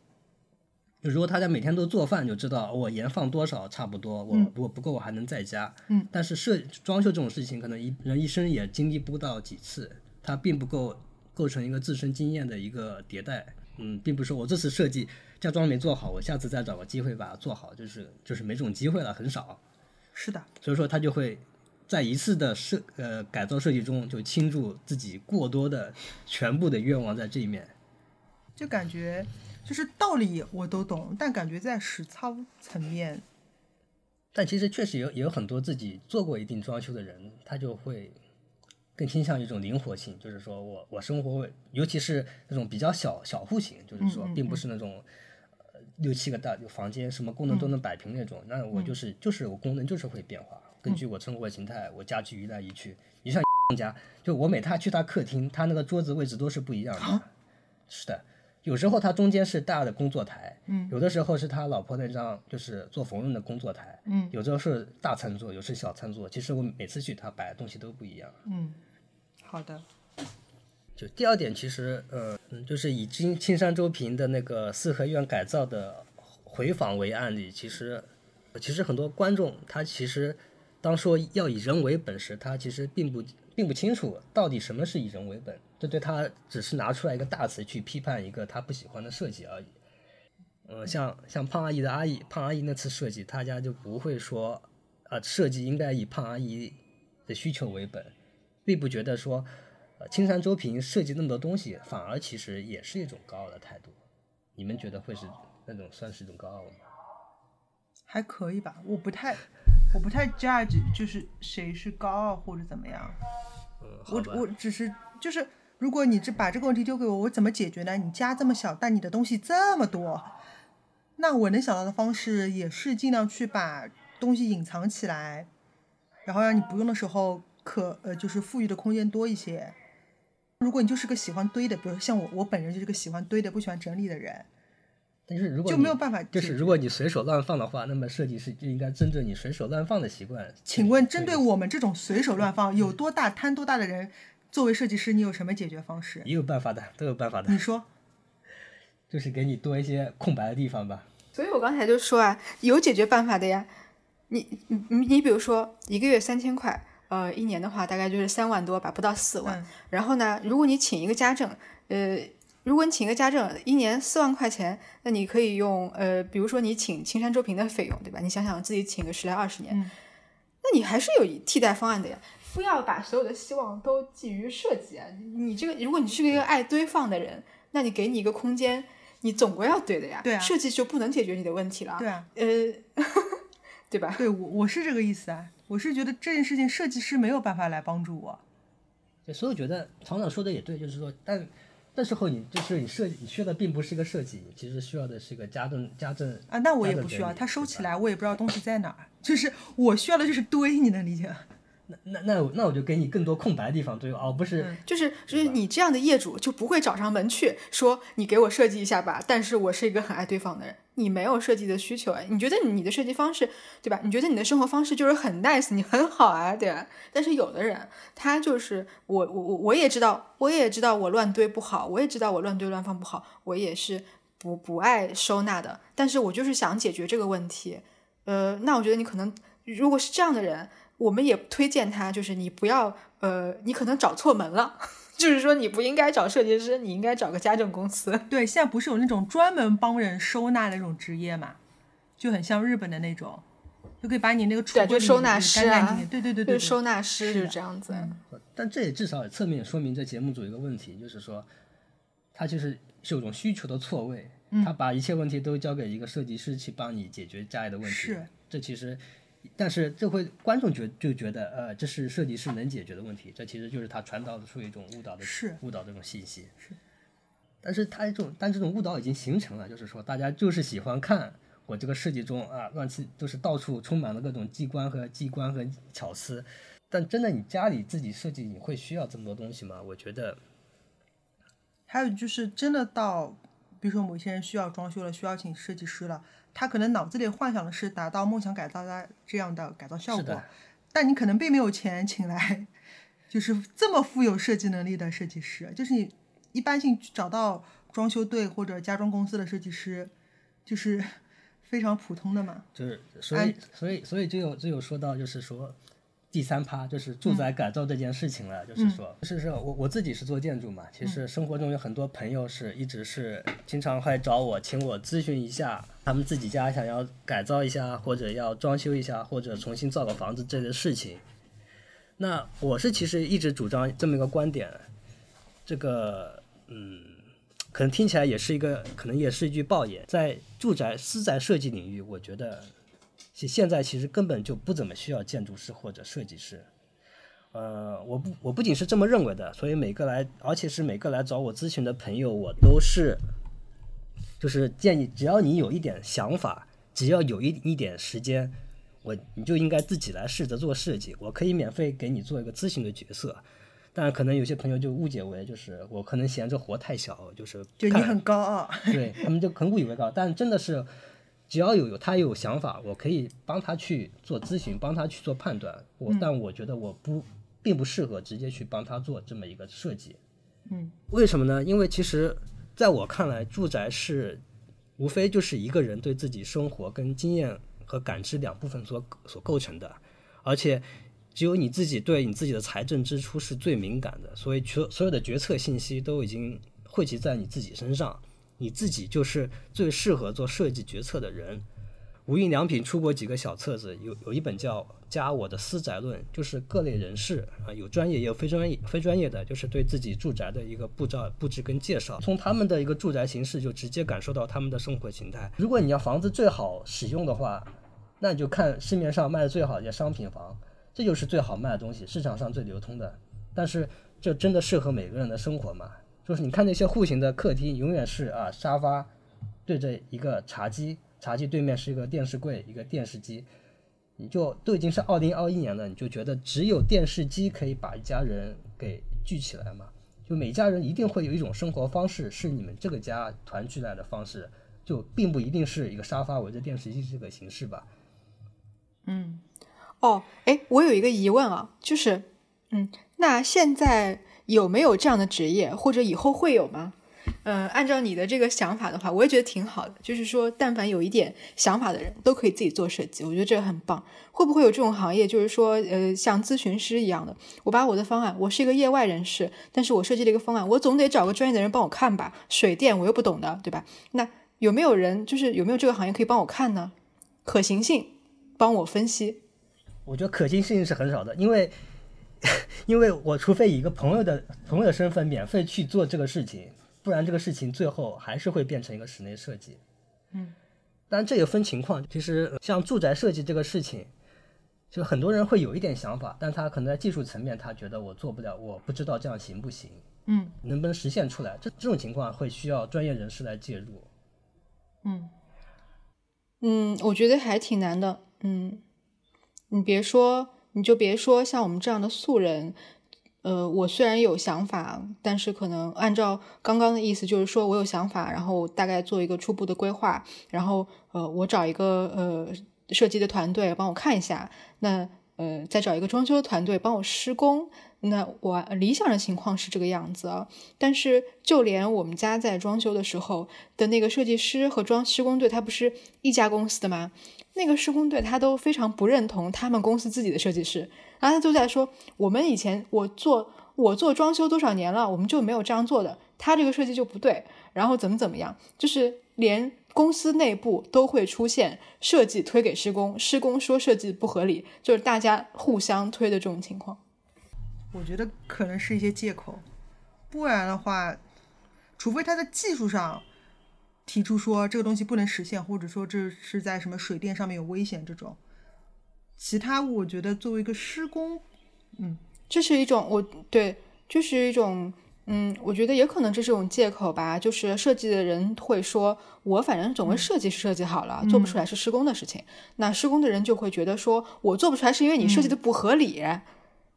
[SPEAKER 3] 就如果大家每天都做饭，就知道我盐放多少差不多，我
[SPEAKER 2] 嗯
[SPEAKER 3] 如果不够我还能再加。
[SPEAKER 2] 嗯，
[SPEAKER 3] 但是设装修这种事情，可能一人一生也经历不到几次，它并不够构成一个自身经验的一个迭代。嗯，并不是说我这次设计家装没做好，我下次再找个机会把它做好，就是就是没这种机会了，很少。
[SPEAKER 2] 是的，
[SPEAKER 3] 所以说他就会在一次的设呃改造设计中就倾注自己过多的全部的愿望在这一面。
[SPEAKER 2] 就感觉就是道理我都懂，但感觉在实操层面，
[SPEAKER 3] 但其实确实有也有很多自己做过一定装修的人，他就会更倾向于一种灵活性，就是说我我生活，尤其是那种比较小小户型，就是说并不是那种呃六七个大房间什么功能都能摆平那种，那我就是就是我功能就是会变化，根据我生活形态，我家具移来移去。你像家，就我每他去他客厅，他那个桌子位置都是不一样的。是的，有时候他中间是大的工作台，
[SPEAKER 2] 嗯，
[SPEAKER 3] 有的时候是他老婆那张就是做缝纫的工作台，
[SPEAKER 2] 嗯，
[SPEAKER 3] 有的是大餐桌，有时小餐桌。其实我每次去他摆的东西都不一样。
[SPEAKER 2] 嗯，好的，
[SPEAKER 3] 就第二点，其实呃，嗯，就是以青青山周平的那个四合院改造的回访为案例，其实其实很多观众他其实当说要以人为本时，他其实并不并不清楚到底什么是以人为本，这对他只是拿出来一个大词去批判一个他不喜欢的设计而已。嗯，像像胖阿姨的阿姨，胖阿姨那次设计，大家就不会说啊、设计应该以胖阿姨的需求为本，并不觉得说，青山周平设计那么多东西，反而其实也是一种高傲的态度。你们觉得会是那种算是一种高傲吗？
[SPEAKER 2] 还可以吧，我不太我不太 judge 就是谁是高傲或者怎么样，
[SPEAKER 3] 嗯，
[SPEAKER 2] 我。我只是就是，如果你这把这个问题丢给我，我怎么解决呢？你家这么小，但你的东西这么多，那我能想到的方式也是尽量去把东西隐藏起来，然后让你不用的时候可呃就是富裕的空间多一些。如果你就是个喜欢堆的，比如像我，我本人就是个喜欢堆的、不喜欢整理的人，
[SPEAKER 3] 但是如果
[SPEAKER 2] 就没有办法
[SPEAKER 3] 就是如果你随手乱放的话，那么设计师就应该针对你随手乱放的习惯。
[SPEAKER 2] 请问，针对
[SPEAKER 3] 我
[SPEAKER 2] 我们这种随手乱放、有多大贪多大的人，作为设计师，你有什么解决方式？
[SPEAKER 3] 也有办法的，都有办法的
[SPEAKER 2] 你，说，[laughs]
[SPEAKER 3] 就是给你多一些空白的地方吧。
[SPEAKER 1] 所以我刚才就说啊，有解决办法的呀。你你你你比如说一个月三千块，呃，一年的话大概就是三万多吧，不到四万。
[SPEAKER 2] 嗯
[SPEAKER 1] 然后呢，如果你请一个家政，呃，如果你请一个家政，一年四万块钱，那你可以用呃，比如说你请青山周平的费用，对吧？你想想自己请个十来二十年，
[SPEAKER 2] 嗯
[SPEAKER 1] 那你还是有替代方案的呀。不要把所有的希望都寄于设计啊！你这个，如果你是一个爱堆放的人，那你给你一个空间，你总归要堆的呀。
[SPEAKER 2] 对啊
[SPEAKER 1] 设计就不能解决你的问题了。
[SPEAKER 2] 对啊，
[SPEAKER 1] 呃，[laughs] 对吧？
[SPEAKER 2] 对我我是这个意思啊，我是觉得这件事情设计师没有办法来帮助我。
[SPEAKER 3] 对，所以我觉得厂长说的也对，就是说，但这时候你就是你设计，你需要的并不是一个设计，你其实需要的是一个家政家政
[SPEAKER 2] 啊，那我也不需要，
[SPEAKER 3] 整理
[SPEAKER 2] 他收起来，我也不知道东西在哪儿。就是我需要的就是堆，你能理解吗？
[SPEAKER 3] 那那那我那我就给你更多空白的地方对吧？而不是、
[SPEAKER 2] 嗯
[SPEAKER 1] 就是就是你这样的业主就不会找上门去说你给我设计一下吧。但是我是一个很爱堆放的人，你没有设计的需求啊。你觉得你的设计方式对吧？你觉得你的生活方式就是很 nice，你很好啊，对吧？但是有的人他就是我我我我也知道，我也知道我乱堆不好，我也知道我乱堆乱放不好，我也是不不爱收纳的。但是我就是想解决这个问题。呃，那我觉得你可能如果是这样的人，我们也推荐他，就是你不要呃，你可能找错门了，[laughs] 就是说你不应该找设计师，你应该找个家政公司。
[SPEAKER 2] 对，现在不是有那种专门帮人收纳的那种职业嘛，就很像日本的那种，就可以把你那个橱柜里
[SPEAKER 1] 收纳师啊
[SPEAKER 2] 干干净净。，对对对对对，
[SPEAKER 1] 就是收纳师就是这样子。
[SPEAKER 3] 但这也至少也侧面说明这节目组一个问题，就是说，他就是是有种需求的错位，
[SPEAKER 2] 嗯
[SPEAKER 3] 他把一切问题都交给一个设计师去帮你解决家里的问题。
[SPEAKER 2] 是，
[SPEAKER 3] 这其实，但是这会观众觉就觉得，呃，这是设计师能解决的问题，这其实就是他传导出一种误导的
[SPEAKER 2] 是
[SPEAKER 3] 误导这种信息。
[SPEAKER 2] 是。
[SPEAKER 3] 但是他这种但这种误导已经形成了，就是说大家就是喜欢看我这个设计中啊乱七都是到处充满了各种机关和机关和巧思，但真的你家里自己设计你会需要这么多东西吗？我觉得
[SPEAKER 2] 还有就是真的到，比如说某些人需要装修了，需要请设计师了，他可能脑子里幻想的是达到梦想改造家这样的改造效果，但你可能并没有钱请来，就是这么富有设计能力的设计师。就是你一般性找到装修队或者家装公司的设计师，就是非常普通的嘛。
[SPEAKER 3] 就是所以
[SPEAKER 2] 哎
[SPEAKER 3] 所以所以就有就有说到就是说。第三趴就是住宅改造这件事情了，就是说，是是我我自己是做建筑嘛，其实生活中有很多朋友是一直是经常会找我，请我咨询一下他们自己家想要改造一下，或者要装修一下，或者重新造个房子这类的事情。那我是其实一直主张这么一个观点，这个嗯，可能听起来也是一个，可能也是一句爆言，在住宅私宅设计领域，我觉得现现在其实根本就不怎么需要建筑师或者设计师。呃，我不我不仅是这么认为的，所以每个来，而且是每个来找我咨询的朋友，我都是，就是建议，只要你有一点想法，只要有一一点时间，我你就应该自己来试着做设计，我可以免费给你做一个咨询的角色。但可能有些朋友就误解为就是我可能嫌这活太小，就是
[SPEAKER 2] 就你很高傲，
[SPEAKER 3] 对他们就很误以为高，但真的是，只要有有他有想法，我可以帮他去做咨询，帮他去做判断。我、但我觉得我不并不适合直接去帮他做这么一个设计。
[SPEAKER 2] 嗯，
[SPEAKER 3] 为什么呢？因为其实在我看来，住宅是无非就是一个人对自己生活跟经验和感知两部分所所构成的，而且。只有你自己对你自己的财政支出是最敏感的，所以所所有的决策信息都已经汇集在你自己身上，你自己就是最适合做设计决策的人。无印良品出过几个小册子，有有一本叫《加我的私宅论》，就是各类人士啊，有专业也有非专业非专业的，就是对自己住宅的一个布照布置跟介绍。从他们的一个住宅形式，就直接感受到他们的生活形态。如果你要房子最好使用的话，那你就看市面上卖的最好的商品房，这就是最好卖的东西，市场上最流通的。但是这真的适合每个人的生活吗？就是你看那些户型的客厅，永远是啊沙发对着一个茶几，茶几对面是一个电视柜，一个电视机，你就都已经是二零二一年了，你就觉得只有电视机可以把一家人给聚起来嘛？就每家人一定会有一种生活方式是你们这个家团聚来的方式，就并不一定是一个沙发围着电视机这个形式吧。
[SPEAKER 2] 嗯，
[SPEAKER 1] 哦，哎，我有一个疑问啊，就是，嗯，那现在有没有这样的职业，或者以后会有吗？嗯，按照你的这个想法的话，我也觉得挺好的。就是说，但凡有一点想法的人，都可以自己做设计，我觉得这个很棒。会不会有这种行业，就是说，呃，像咨询师一样的，我把我的方案，我是一个业外人士，但是我设计了一个方案，我总得找个专业的人帮我看吧。水电我又不懂的，对吧？那有没有人，就是有没有这个行业可以帮我看呢？可行性，帮我分析。
[SPEAKER 3] 我觉得可行性是很少的，因为 [laughs] 因为我除非以一个朋友的朋友的身份免费去做这个事情，不然这个事情最后还是会变成一个室内设计。
[SPEAKER 2] 嗯，
[SPEAKER 3] 当然这也分情况。其实像住宅设计这个事情，就很多人会有一点想法，但他可能在技术层面他觉得我做不了，我不知道这样行不行，
[SPEAKER 2] 嗯
[SPEAKER 3] 能不能实现出来。这这种情况会需要专业人士来介入。
[SPEAKER 2] 嗯
[SPEAKER 1] 嗯，我觉得还挺难的。嗯，你别说，你就别说像我们这样的素人，呃，我虽然有想法，但是可能按照刚刚的意思，就是说我有想法，然后大概做一个初步的规划，然后呃，我找一个呃设计的团队帮我看一下，那呃再找一个装修团队帮我施工。那我理想的情况是这个样子啊，但是就连我们家在装修的时候的那个设计师和装施工队，他不是一家公司的吗？那个施工队他都非常不认同他们公司自己的设计师，然后他就在说，我们以前我做我做装修多少年了，我们就没有这样做的，他这个设计就不对，然后怎么怎么样，就是连公司内部都会出现设计推给施工，施工说设计不合理，就是大家互相推的这种情况。
[SPEAKER 2] 我觉得可能是一些借口，不然的话，除非他在技术上提出说这个东西不能实现，或者说这是在什么水电上面有危险这种，其他我觉得作为一个施工，嗯，
[SPEAKER 1] 这是一种我对，就是一种嗯，我觉得也可能这是一种借口吧，就是设计的人会说，我反正总归设计是设计好了，做不出来是施工的事情。那施工的人就会觉得说，我做不出来是因为你设计的不合理，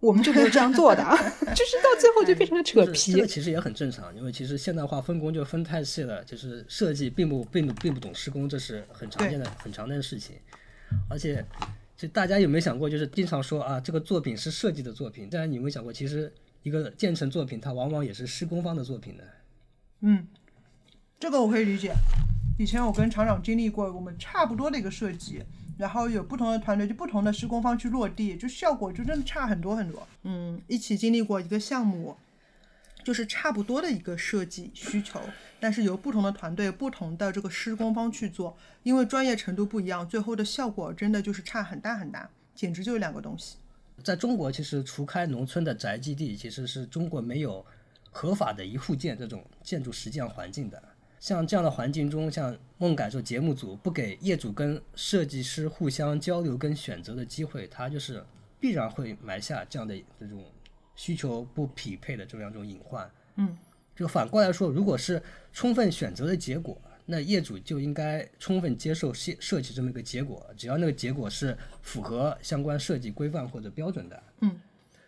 [SPEAKER 1] 我们就没有这样做的，[laughs] 就是到最后就变成了扯皮。
[SPEAKER 3] 这个其实也很正常，因为其实现代化分工就分太细了，就是设计并不并不并不懂施工，这是很常见的很常见的事情。而且，就大家有没有想过，就是经常说啊，这个作品是设计的作品，但是你有没有想过，其实。一个建成作品，它往往也是施工方的作品呢。
[SPEAKER 2] 嗯，这个我可以理解。以前我跟厂长经历过，我们差不多的一个设计，然后有不同的团队，就不同的施工方去落地，就效果就真的差很多很多。嗯，一起经历过一个项目，就是差不多的一个设计需求，但是由不同的团队、不同的这个施工方去做，因为专业程度不一样，最后的效果真的就是差很大很大，简直就是两个东西。
[SPEAKER 3] 在中国，其实除开农村的宅基地，其实是中国没有合法的一户建这种建筑实践环境的。像这样的环境中，像梦改造节目组不给业主跟设计师互相交流跟选择的机会，它就是必然会埋下这样的这种需求不匹配的这样一种隐患。
[SPEAKER 2] 嗯，
[SPEAKER 3] 就反过来说，如果是充分选择的结果。那业主就应该充分接受设设计这么一个结果，只要那个结果是符合相关设计规范或者标准的，
[SPEAKER 2] 嗯，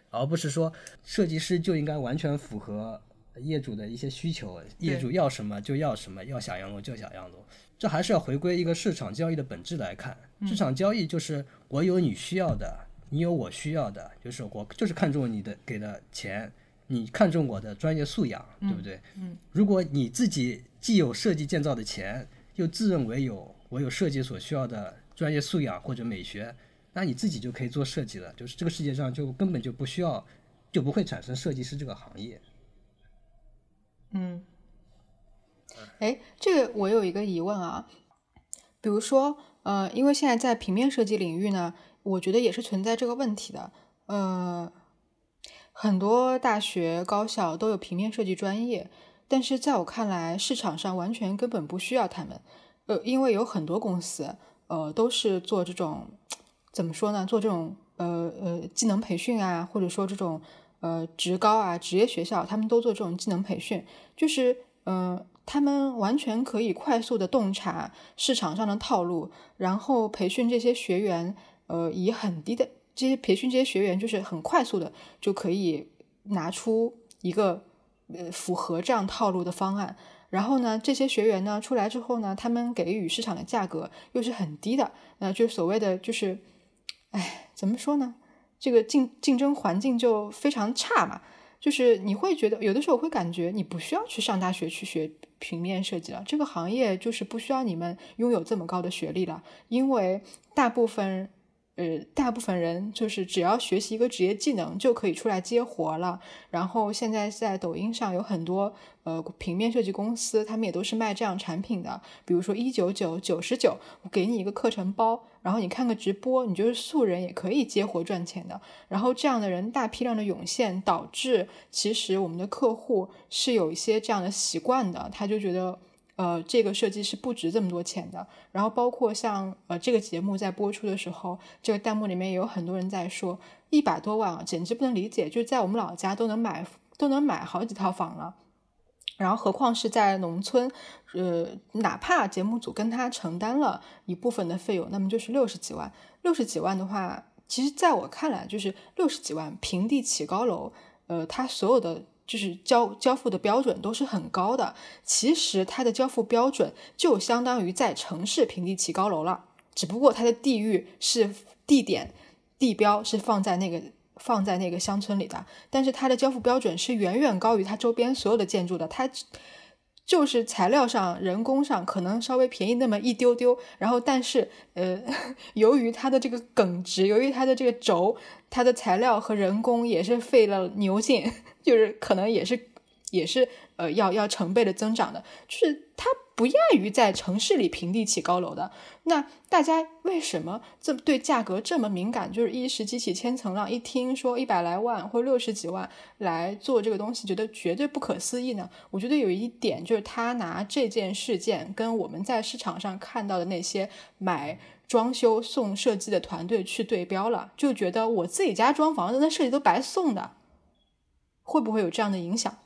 [SPEAKER 3] 而不是说设计师就应该完全符合业主的一些需求，业主要什么就要什么，要小洋楼就小洋楼，这还是要回归一个市场交易的本质来看。市场交易就是我有你需要的，你有我需要的，就是我就是看中你的给的钱。你看中我的专业素养，对不对？
[SPEAKER 2] 嗯，
[SPEAKER 3] 如果你自己既有设计建造的钱，又自认为有我有设计所需要的专业素养或者美学，那你自己就可以做设计了。就是这个世界上就根本就不需要，就不会产生设计师这个行业。
[SPEAKER 2] 嗯，
[SPEAKER 1] 哎，这个我有一个疑问啊，比如说，呃，因为现在在平面设计领域呢，我觉得也是存在这个问题的，呃。很多大学、高校都有平面设计专业，但是在我看来，市场上完全根本不需要他们。呃，因为有很多公司，呃，都是做这种怎么说呢？做这种呃呃技能培训啊，或者说这种呃职高啊、职业学校，他们都做这种技能培训，就是嗯，他们完全可以快速的洞察市场上的套路，然后培训这些学员，呃，以很低的。这些培训这些学员就是很快速的就可以拿出一个呃符合这样套路的方案，然后呢，这些学员呢出来之后呢，他们给予市场的价格又是很低的，那就所谓的就是，哎，怎么说呢？这个竞竞争环境就非常差嘛。就是你会觉得有的时候会感觉你不需要去上大学去学平面设计了，这个行业就是不需要你们拥有这么高的学历了，因为大部分。呃，大部分人就是只要学习一个职业技能就可以出来接活了。然后现在在抖音上有很多呃平面设计公司，他们也都是卖这样产品的。比如说一九九九十九，我给你一个课程包，然后你看个直播，你就是素人也可以接活赚钱的。然后这样的人大批量的涌现，导致其实我们的客户是有一些这样的习惯的，他就觉得。呃，这个设计是不值这么多钱的。然后包括像呃这个节目在播出的时候，这个弹幕里面也有很多人在说一百多万啊，简直不能理解。就是在我们老家都能买都能买好几套房了，然后何况是在农村，呃，哪怕节目组跟他承担了一部分的费用，那么就是六十几万。六十几万的话，其实在我看来，就是六十几万平地起高楼，呃，他所有的。就是交交付的标准都是很高的，其实它的交付标准就相当于在城市平地起高楼了，只不过它的地域是地点地标是放在那个放在那个乡村里的，但是它的交付标准是远远高于它周边所有的建筑的，它就是材料上人工上可能稍微便宜那么一丢丢，然后但是呃，[laughs] 由于它的这个耿直，由于它的这个轴，它的材料和人工也是费了牛劲。[laughs] 就是可能也是，也是呃要要成倍的增长的，就是它不亚于在城市里平地起高楼的。那大家为什么这么对价格这么敏感？就是一时激起千层浪，一听说一百来万或六十几万来做这个东西，觉得绝对不可思议呢？我觉得有一点就是他拿这件事件跟我们在市场上看到的那些买装修送设计的团队去对标了，就觉得我自己家装房子那设计都白送的。会不会有这样的影响？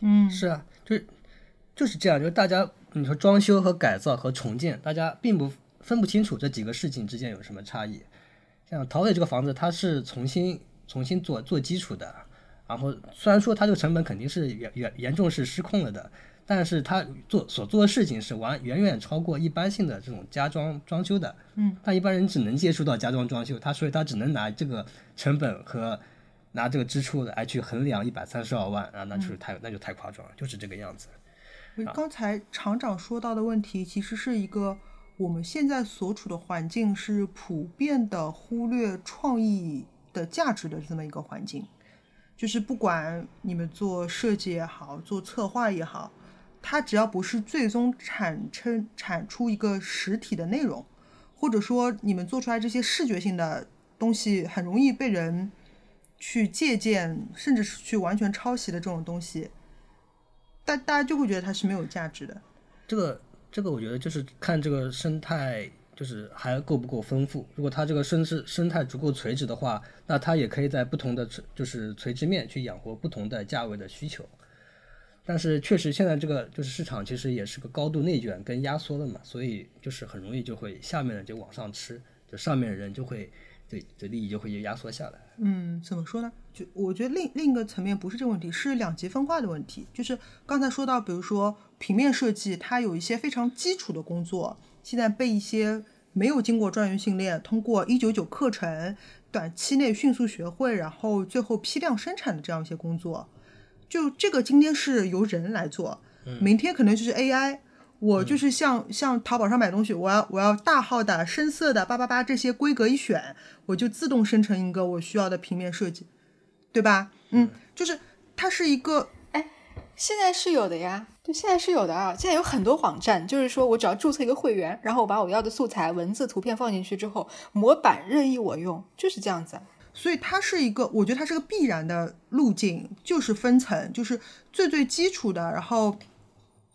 [SPEAKER 2] 嗯，
[SPEAKER 3] 是啊，就是就是这样，就是大家你说装修和改造和重建，大家并不分不清楚这几个事情之间有什么差异。像陶磊这个房子，它是重新重新做做基础的，然后虽然说它这个成本肯定是严严严重是失控了的，但是它做所做的事情是完远远超过一般性的这种家装装修的。
[SPEAKER 2] 嗯，
[SPEAKER 3] 但一般人只能接触到家装装修，他所以他只能拿这个成本和拿这个支出来去衡量一百三十二万啊，那就是太、那就太夸张了，就是这个样子。
[SPEAKER 2] 刚才厂长说到的问题，其实是一个我们现在所处的环境是普遍的忽略创意的价值的这么一个环境。就是不管你们做设计也好，做策划也好，它只要不是最终产生产出一个实体的内容，或者说你们做出来这些视觉性的东西很容易被人去借鉴，甚至是去完全抄袭的这种东西，大大家就会觉得它是没有价值的。
[SPEAKER 3] 这个这个我觉得就是看这个生态就是还够不够丰富。如果它这个生是生态足够垂直的话，那它也可以在不同的垂就是垂直面去养活不同的价位的需求。但是确实现在这个就是市场其实也是个高度内卷跟压缩的嘛，所以就是很容易就会下面的就往上吃，就上面的人就会对的利益就会压缩下来。
[SPEAKER 2] 嗯，怎么说呢？就我觉得另另一个层面不是这个问题，是两极分化的问题。就是刚才说到，比如说平面设计，它有一些非常基础的工作，现在被一些没有经过专业训练，通过一九九课程短期内迅速学会，然后最后批量生产的这样一些工作，就这个今天是由人来做，明天可能就是 AI。我就是像像淘宝上买东西，我要我要大号的、深色的、八八八这些规格一选，我就自动生成一个我需要的平面设计，对吧？嗯，就是它是一个哎
[SPEAKER 1] 现在是有的呀，对，现在是有的啊。现在有很多网站，就是说我只要注册一个会员，然后我把我要的素材、文字、图片放进去之后，模板任意我用，就是这样子。
[SPEAKER 2] 所以它是一个，我觉得它是个必然的路径，就是分层，就是最最基础的，然后，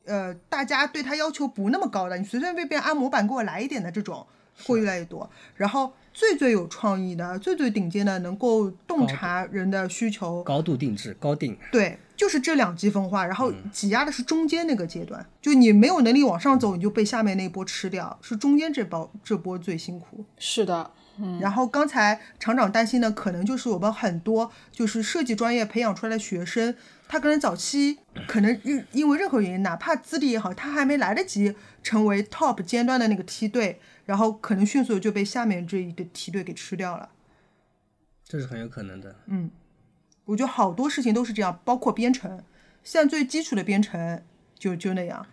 [SPEAKER 2] 呃，大家对他要求不那么高的，你随随便便按模板给我来一点的这种，会越来越多。然后最最有创意的、最最顶尖的，能够洞察人的需求，
[SPEAKER 3] 高度定制、高定，
[SPEAKER 2] 对，就是这两极分化，然后挤压的是中间那个阶段，就你没有能力往上走，你就被下面那一波吃掉，是中间这波这波最辛苦。
[SPEAKER 1] 是的，嗯
[SPEAKER 2] 然后刚才厂长担心的，可能就是我们很多就是设计专业培养出来的学生，他可能早期可能因因为任何原因，哪怕资历也好，他还没来得及成为 top 尖端的那个梯队，然后可能迅速就被下面这一个梯队给吃掉了。
[SPEAKER 3] 这是很有可能的。
[SPEAKER 2] 嗯，我觉得好多事情都是这样，包括编程，现在最基础的编程就就那样。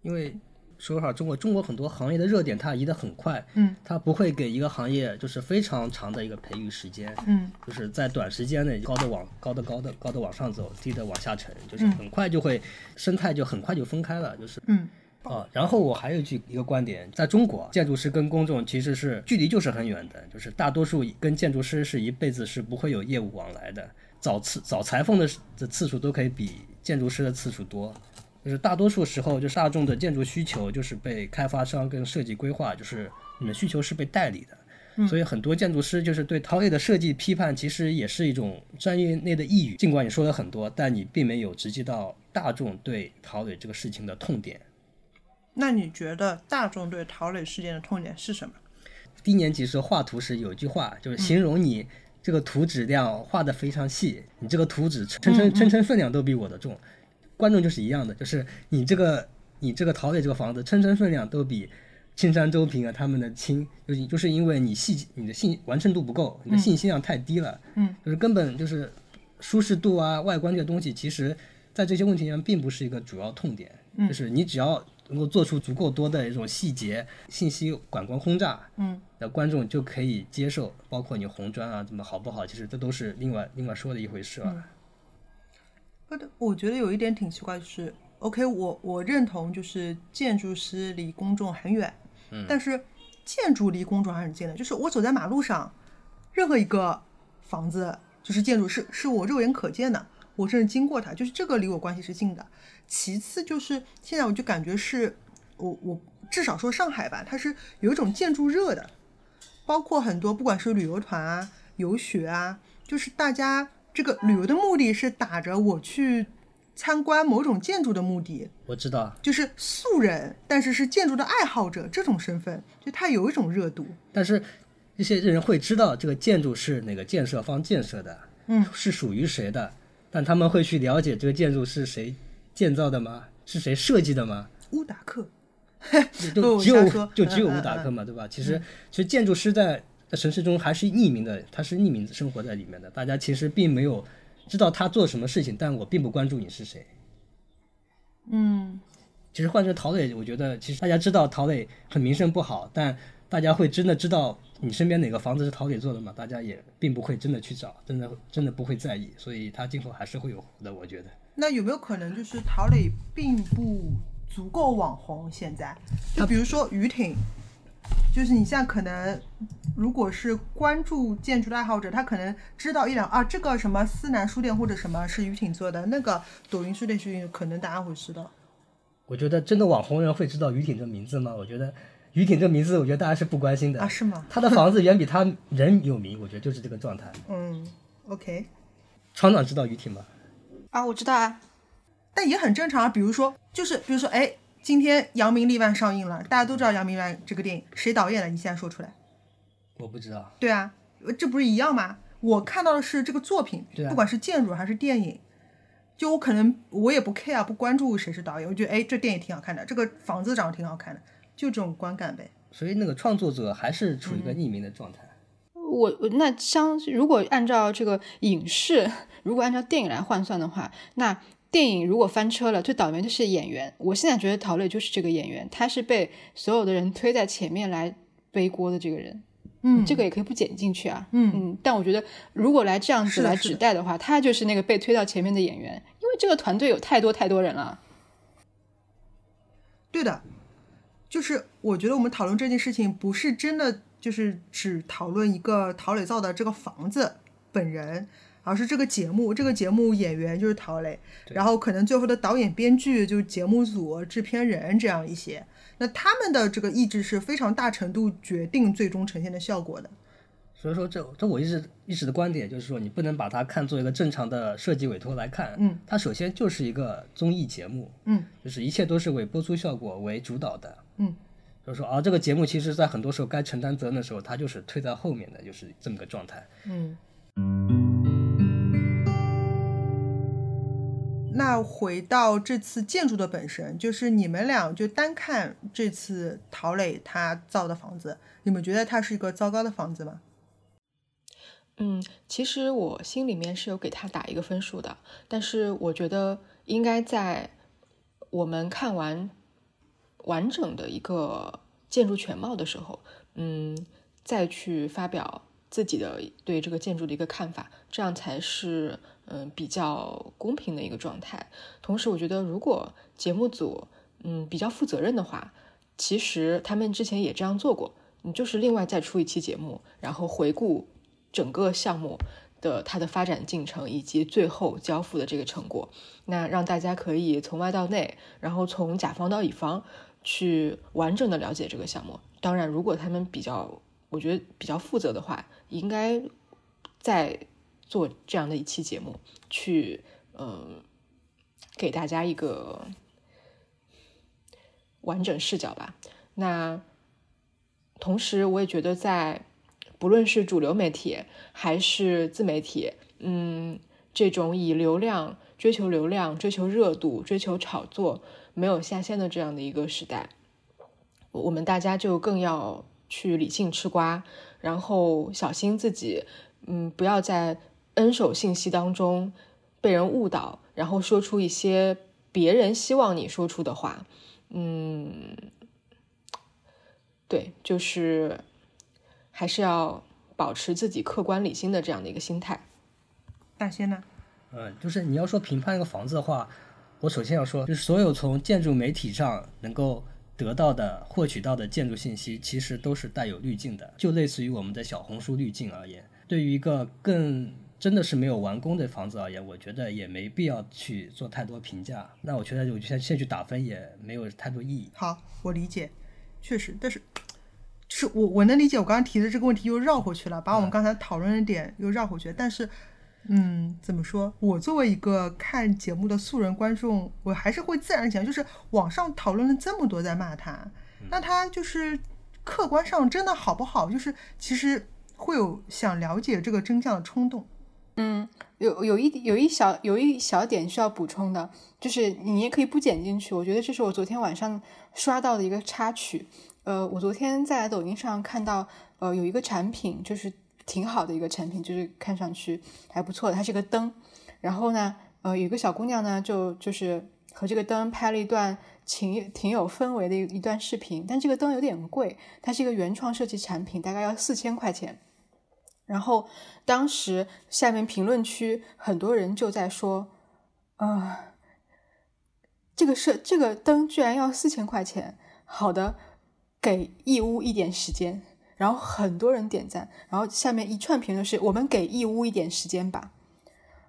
[SPEAKER 3] 因为说实话，中国中国很多行业的热点它移得很快，
[SPEAKER 2] 嗯，
[SPEAKER 3] 它不会给一个行业就是非常长的一个培育时间，
[SPEAKER 2] 嗯，
[SPEAKER 3] 就是在短时间内高的往高的高的高的往上走，低的往下沉，就是很快就会、生态就很快就分开了，就是
[SPEAKER 2] 嗯。
[SPEAKER 3] 啊，然后我还有一句一个观点，在中国，建筑师跟公众其实是距离就是很远的，就是大多数跟建筑师是一辈子是不会有业务往来的，找次找裁缝的的次数都可以比建筑师的次数多。就是大多数时候，就是大众的建筑需求就是被开发商跟设计规划，就是你的需求是被代理的。所以很多建筑师就是对陶磊的设计批判，其实也是一种专业内的抑郁。尽管你说了很多，但你并没有直击到大众对陶磊这个事情的痛点。
[SPEAKER 2] 那你觉得大众对陶磊事件的痛点是什么？
[SPEAKER 3] 低年级时候画图时有一句话，就是形容你这个图纸量画的非常细，你这个图纸称称称称分量都比我的重。观众就是一样的，就是你这个你这个陶磊这个房子称称分量都比青山周平啊他们的轻，就是就是因为你细你的信完成度不够，你的信息量太低了，
[SPEAKER 2] 嗯，
[SPEAKER 3] 就是根本就是舒适度啊外观这个东西，其实在这些问题上并不是一个主要痛点，
[SPEAKER 2] 嗯。
[SPEAKER 3] 就是你只要能够做出足够多的一种细节信息感官轰炸，
[SPEAKER 2] 嗯，
[SPEAKER 3] 那观众就可以接受，包括你红砖啊怎么好不好，其实这都是另外另外说的一回事了。
[SPEAKER 2] 我觉得有一点挺奇怪，就是 OK，我我认同，就是建筑师离公众很远，嗯，但是建筑离公众还很近的，就是我走在马路上，任何一个房子就是建筑是是我肉眼可见的，我甚至经过它，就是这个离我关系是近的。其次就是现在我就感觉是我我至少说上海吧，它是有一种建筑热的，包括很多不管是旅游团啊、游学啊，就是大家这个旅游的目的是打着我去参观某种建筑的目的，
[SPEAKER 3] 我知道，
[SPEAKER 2] 就是素人，但是是建筑的爱好者这种身份，就他有一种热度。
[SPEAKER 3] 但是一些人会知道这个建筑是哪个建设方建设的，
[SPEAKER 2] 嗯，
[SPEAKER 3] 是属于谁的，但他们会去了解这个建筑是谁建造的吗？是谁设计的吗？
[SPEAKER 2] 乌达克，[laughs]
[SPEAKER 3] 就只有就只有乌达克嘛，对吧？其实其实建筑师在在城市中还是匿名的，他是匿名生活在里面的，大家其实并没有知道他做什么事情，但我并不关注你是谁。
[SPEAKER 2] 嗯，
[SPEAKER 3] 其实换成陶磊，我觉得其实大家知道陶磊很名声不好，但大家会真的知道你身边哪个房子是陶磊做的吗？大家也并不会真的去找，真的真的不会在意，所以他今后还是会有活的，我觉得。
[SPEAKER 2] 那有没有可能就是陶磊并不足够网红？现在，就比如说于挺，就是你现在可能如果是关注建筑的爱好者，他可能知道一两啊，这个什么思南书店或者什么是于挺做的，那个抖音书店是可能大家会知道。
[SPEAKER 3] 我觉得真的网红人会知道于挺这名字吗？我觉得于挺这名字，我觉得大家是不关心的
[SPEAKER 2] 啊是吗
[SPEAKER 3] 他的房子远比他人有名，我觉得就是这个状态。
[SPEAKER 2] 嗯，OK，
[SPEAKER 3] 厂长知道于挺吗？
[SPEAKER 5] 啊，我知道啊，
[SPEAKER 2] 但也很正常啊。比如说，就是比如说，哎，今天《扬名立万》上映了，大家都知道《扬名立万》这个电影谁导演的，你现在说出来。
[SPEAKER 3] 我不知道。
[SPEAKER 2] 对啊，呃这不是一样吗？我看到的是这个作品，不管是建筑还是电影，就我可能我也不 care 不关注谁是导演，我觉得哎这电影挺好看的，这个房子长得挺好看的，就这种观感呗。
[SPEAKER 3] 所以那个创作者还是处于一个匿名的状态。
[SPEAKER 5] 我我那相如果按照这个影视，如果按照电影来换算的话，那电影如果翻车了，最倒霉的是演员。我现在觉得陶磊就是这个演员，他是被所有的人推在前面来背锅的这个人。
[SPEAKER 2] 嗯
[SPEAKER 5] 这个也可以不剪进去啊。
[SPEAKER 2] 嗯
[SPEAKER 5] 嗯，但我觉得如果来这样子来指代的话，他就是那个被推到前面的演员，因为这个团队有太多太多人了。
[SPEAKER 2] 对的，就是我觉得我们讨论这件事情，不是真的就是只讨论一个陶磊造的这个房子本人，而是这个节目，这个节目演员就是陶磊，然后可能最后的导演、编剧就是节目组、制片人这样一些，那他们的这个意志是非常大程度决定最终呈现的效果的。
[SPEAKER 3] 所以说这这我一直一直的观点就是说，你不能把它看作一个正常的设计委托来看。
[SPEAKER 2] 嗯，
[SPEAKER 3] 它首先就是一个综艺节目，
[SPEAKER 2] 嗯，
[SPEAKER 3] 就是一切都是为播出效果为主导的。
[SPEAKER 2] 嗯，
[SPEAKER 3] 就是说啊，这个节目其实在很多时候该承担责任的时候，它就是推在后面的，就是这么个状态。
[SPEAKER 2] 嗯。那回到这次建筑的本身，就是你们俩就单看这次陶磊他造的房子，你们觉得它是一个糟糕的房子吗？
[SPEAKER 5] 嗯，其实我心里面是有给他打一个分数的，但是我觉得应该在我们看完完整的一个建筑全貌的时候，嗯，再去发表自己的对这个建筑的一个看法，这样才是嗯比较公平的一个状态。同时，我觉得如果节目组嗯比较负责任的话，其实他们之前也这样做过，你就是另外再出一期节目，然后回顾整个项目的它的发展进程以及最后交付的这个成果，那让大家可以从外到内，然后从甲方到乙方去完整的了解这个项目。当然，如果他们比较，我觉得比较负责的话，应该在做这样的一期节目，去嗯、给大家一个完整视角吧。那同时，我也觉得在不论是主流媒体还是自媒体，嗯，这种以流量追求流量、追求热度、追求炒作没有下限的这样的一个时代，我们大家就更要去理性吃瓜，然后小心自己，嗯，不要在 N 手信息当中被人误导，然后说出一些别人希望你说出的话，嗯，对，就是还是要保持自己客观理性的这样的一个心态。
[SPEAKER 2] 大仙呢？
[SPEAKER 3] 嗯，就是你要说评判一个房子的话，我首先要说，就是所有从建筑媒体上能够得到的、获取到的建筑信息，其实都是带有滤镜的，就类似于我们的小红书滤镜而言。对于一个更真的是没有完工的房子而言，我觉得也没必要去做太多评价。那我觉得我现在现在去打分也没有太多意义。
[SPEAKER 2] 好，我理解，确实，但是就是我我能理解我刚刚提的这个问题又绕回去了，把我们刚才讨论的点又绕回去了。但是嗯，怎么说？我作为一个看节目的素人观众，我还是会自然想，就是网上讨论了这么多在骂他，那他就是客观上真的好不好？就是其实会有想了解这个真相的冲动。
[SPEAKER 1] 嗯，有有一有一小有一小点需要补充的，就是你也可以不剪进去。我觉得这是我昨天晚上刷到的一个插曲。呃，我昨天在抖音上看到，呃，有一个产品就是挺好的一个产品，就是看上去还不错的，它是个灯。然后呢，呃，有个小姑娘呢，就就是和这个灯拍了一段挺挺有氛围的一一段视频。但这个灯有点贵，它是一个原创设计产品，大概要四千块钱。然后当时下面评论区很多人就在说，啊，这个设这个灯居然要四千块钱，好的，给义乌一点时间。然后很多人点赞，然后下面一串评论是我们给义乌一点时间吧。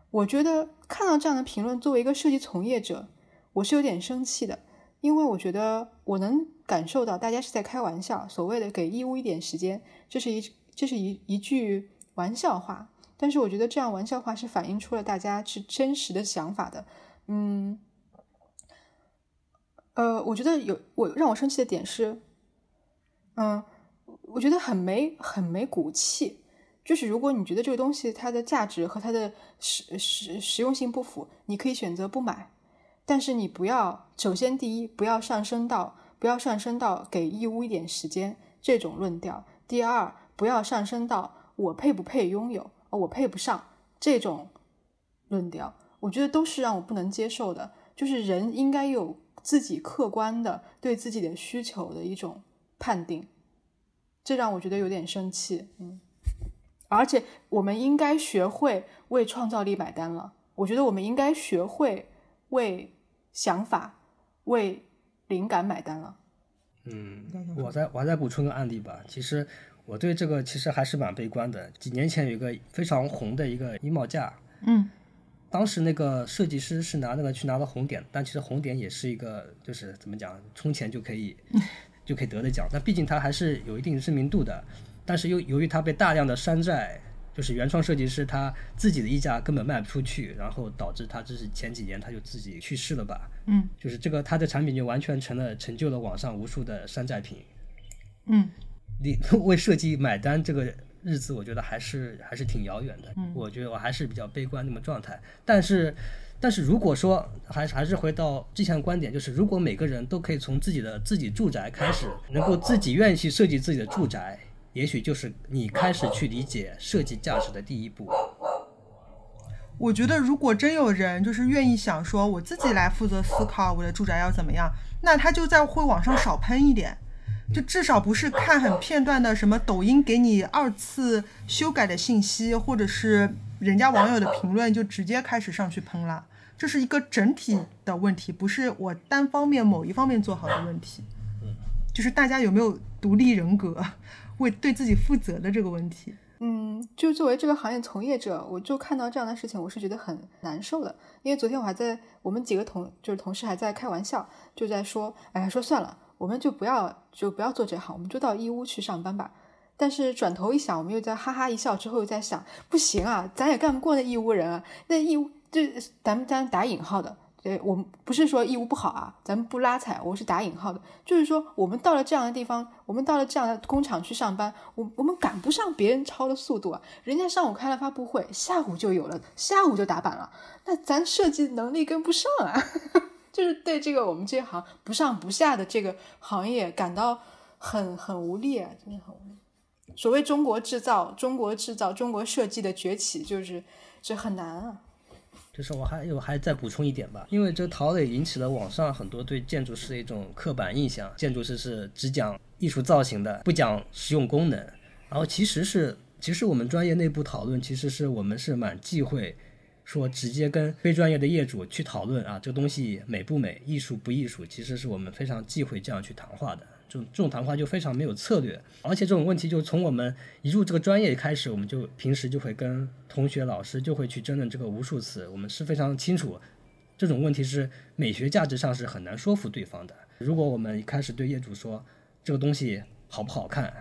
[SPEAKER 1] 我觉得看到这样的评论，作为一个设计从业者，我是有点生气的，因为我觉得我能感受到大家是在开玩笑，所谓的给义乌一点时间，这是一。这是一一句玩笑话，但是我觉得这样玩笑话是反映出了大家是真实的想法的。嗯，呃，我觉得有我让我生气的点是，嗯，我觉得很没很没骨气。就是如果你觉得这个东西它的价值和它的实实实用性不符，你可以选择不买。但是你不要，首先第一不要上升到不要上升到给义乌一点时间这种论调。第二。不要上升到我配不配拥有，我配不上这种论调，我觉得都是让我不能接受的。就是人应该有自己客观的对自己的需求的一种判定，这让我觉得有点生气。嗯，而且我们应该学会为创造力买单了。我觉得我们应该学会为想法、为灵感买单了。
[SPEAKER 3] 嗯，我再我再补充个案例吧，其实。我对这个其实还是蛮悲观的。几年前有一个非常红的一个衣帽架，
[SPEAKER 2] 嗯，
[SPEAKER 3] 当时那个设计师是拿那个去拿了红点，但其实红点也是一个就是怎么讲，充钱就可以 [laughs] 就可以得的奖。但毕竟它还是有一定知名度的。但是又由于它被大量的山寨，就是原创设计师他自己的衣架根本卖不出去，然后导致他这是前几年他就自己去世了吧？
[SPEAKER 2] 嗯，
[SPEAKER 3] 就是这个他的产品就完全成了成就了网上无数的山寨品。
[SPEAKER 2] 嗯。
[SPEAKER 3] 你 [laughs] 为设计买单这个日子，我觉得还是还是挺遥远的。我觉得我还是比较悲观那么状态。但是，但是如果说还是还是回到之前的观点，就是如果每个人都可以从自己的自己住宅开始，能够自己愿意去设计自己的住宅，也许就是你开始去理解设计价值的第一步。
[SPEAKER 2] 我觉得，如果真有人就是愿意想说我自己来负责思考我的住宅要怎么样，那他就在会往上少喷一点。就至少不是看很片段的什么抖音给你二次修改的信息，或者是人家网友的评论就直接开始上去喷了。这是一个整体的问题，不是我单方面某一方面做好的问题。就是大家有没有独立人格，为对自己负责的这个问题。
[SPEAKER 1] 嗯，就作为这个行业从业者，我就看到这样的事情，我是觉得很难受的。因为昨天我还在我们几个同就是同事还在开玩笑，就在说，哎呀，说算了。我们就不要就不要做这行，我们就到义乌去上班吧。但是转头一想，我们又在哈哈一笑之后又在想，不行啊，咱也干不过那义乌人啊。那义乌这咱们咱打引号的，对我们不是说义乌不好啊，咱们不拉踩，我是打引号的，就是说我们到了这样的地方，我们到了这样的工厂去上班，我我们赶不上别人超的速度啊。人家上午开了发布会，下午就有了，下午就打板了，那咱设计能力跟不上啊。[laughs] 就是对这个我们这行不上不下的这个行业感到很很无力啊，真的很无力。所谓中国制造、中国制造、中国设计的崛起，就是这很难啊。
[SPEAKER 3] 就是我还有还再补充一点吧，因为这陶磊引起了网上很多对建筑师的一种刻板印象，建筑师是只讲艺术造型的，不讲实用功能。然后其实是，其实我们专业内部讨论，其实是我们是蛮忌讳。说直接跟非专业的业主去讨论啊，这个东西美不美，艺术不艺术，其实是我们非常忌讳这样去谈话的。这种这种谈话就非常没有策略，而且这种问题就从我们一入这个专业开始，我们就平时就会跟同学、老师就会去争论这个无数次。我们是非常清楚，这种问题是美学价值上是很难说服对方的。如果我们一开始对业主说这个东西好不好看，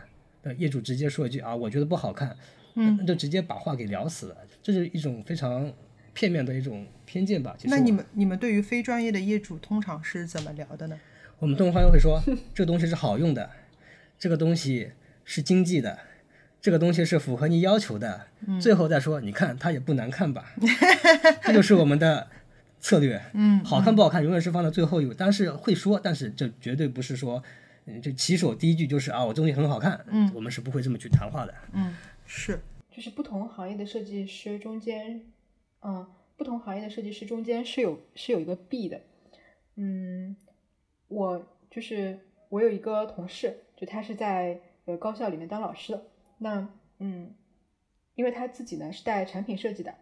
[SPEAKER 3] 那业主直接说一句啊，我觉得不好看。嗯，就直接把话给聊死了，这是一种非常片面的一种偏见吧。其实
[SPEAKER 2] 那你们你们对于非专业的业主通常是怎么聊的呢？
[SPEAKER 3] 我们东方会说，[laughs] 这个东西是好用的，这个东西是经济的，这个东西是符合你要求的，最后再说，你看它也不难看吧？[laughs] 这就是我们的策略。嗯，好看不好看永远是放在最后一步，但是会说，但是这绝对不是说，嗯，这起手第一句就是啊，我东西很好看。嗯，我们是不会这么去谈话的。
[SPEAKER 2] 嗯是，
[SPEAKER 1] 就是不同行业的设计师中间，嗯，不同行业的设计师中间是有是有一个壁的。嗯，我就是我有一个同事，就他是在呃高校里面当老师的。那嗯，因为他自己呢是带产品设计的，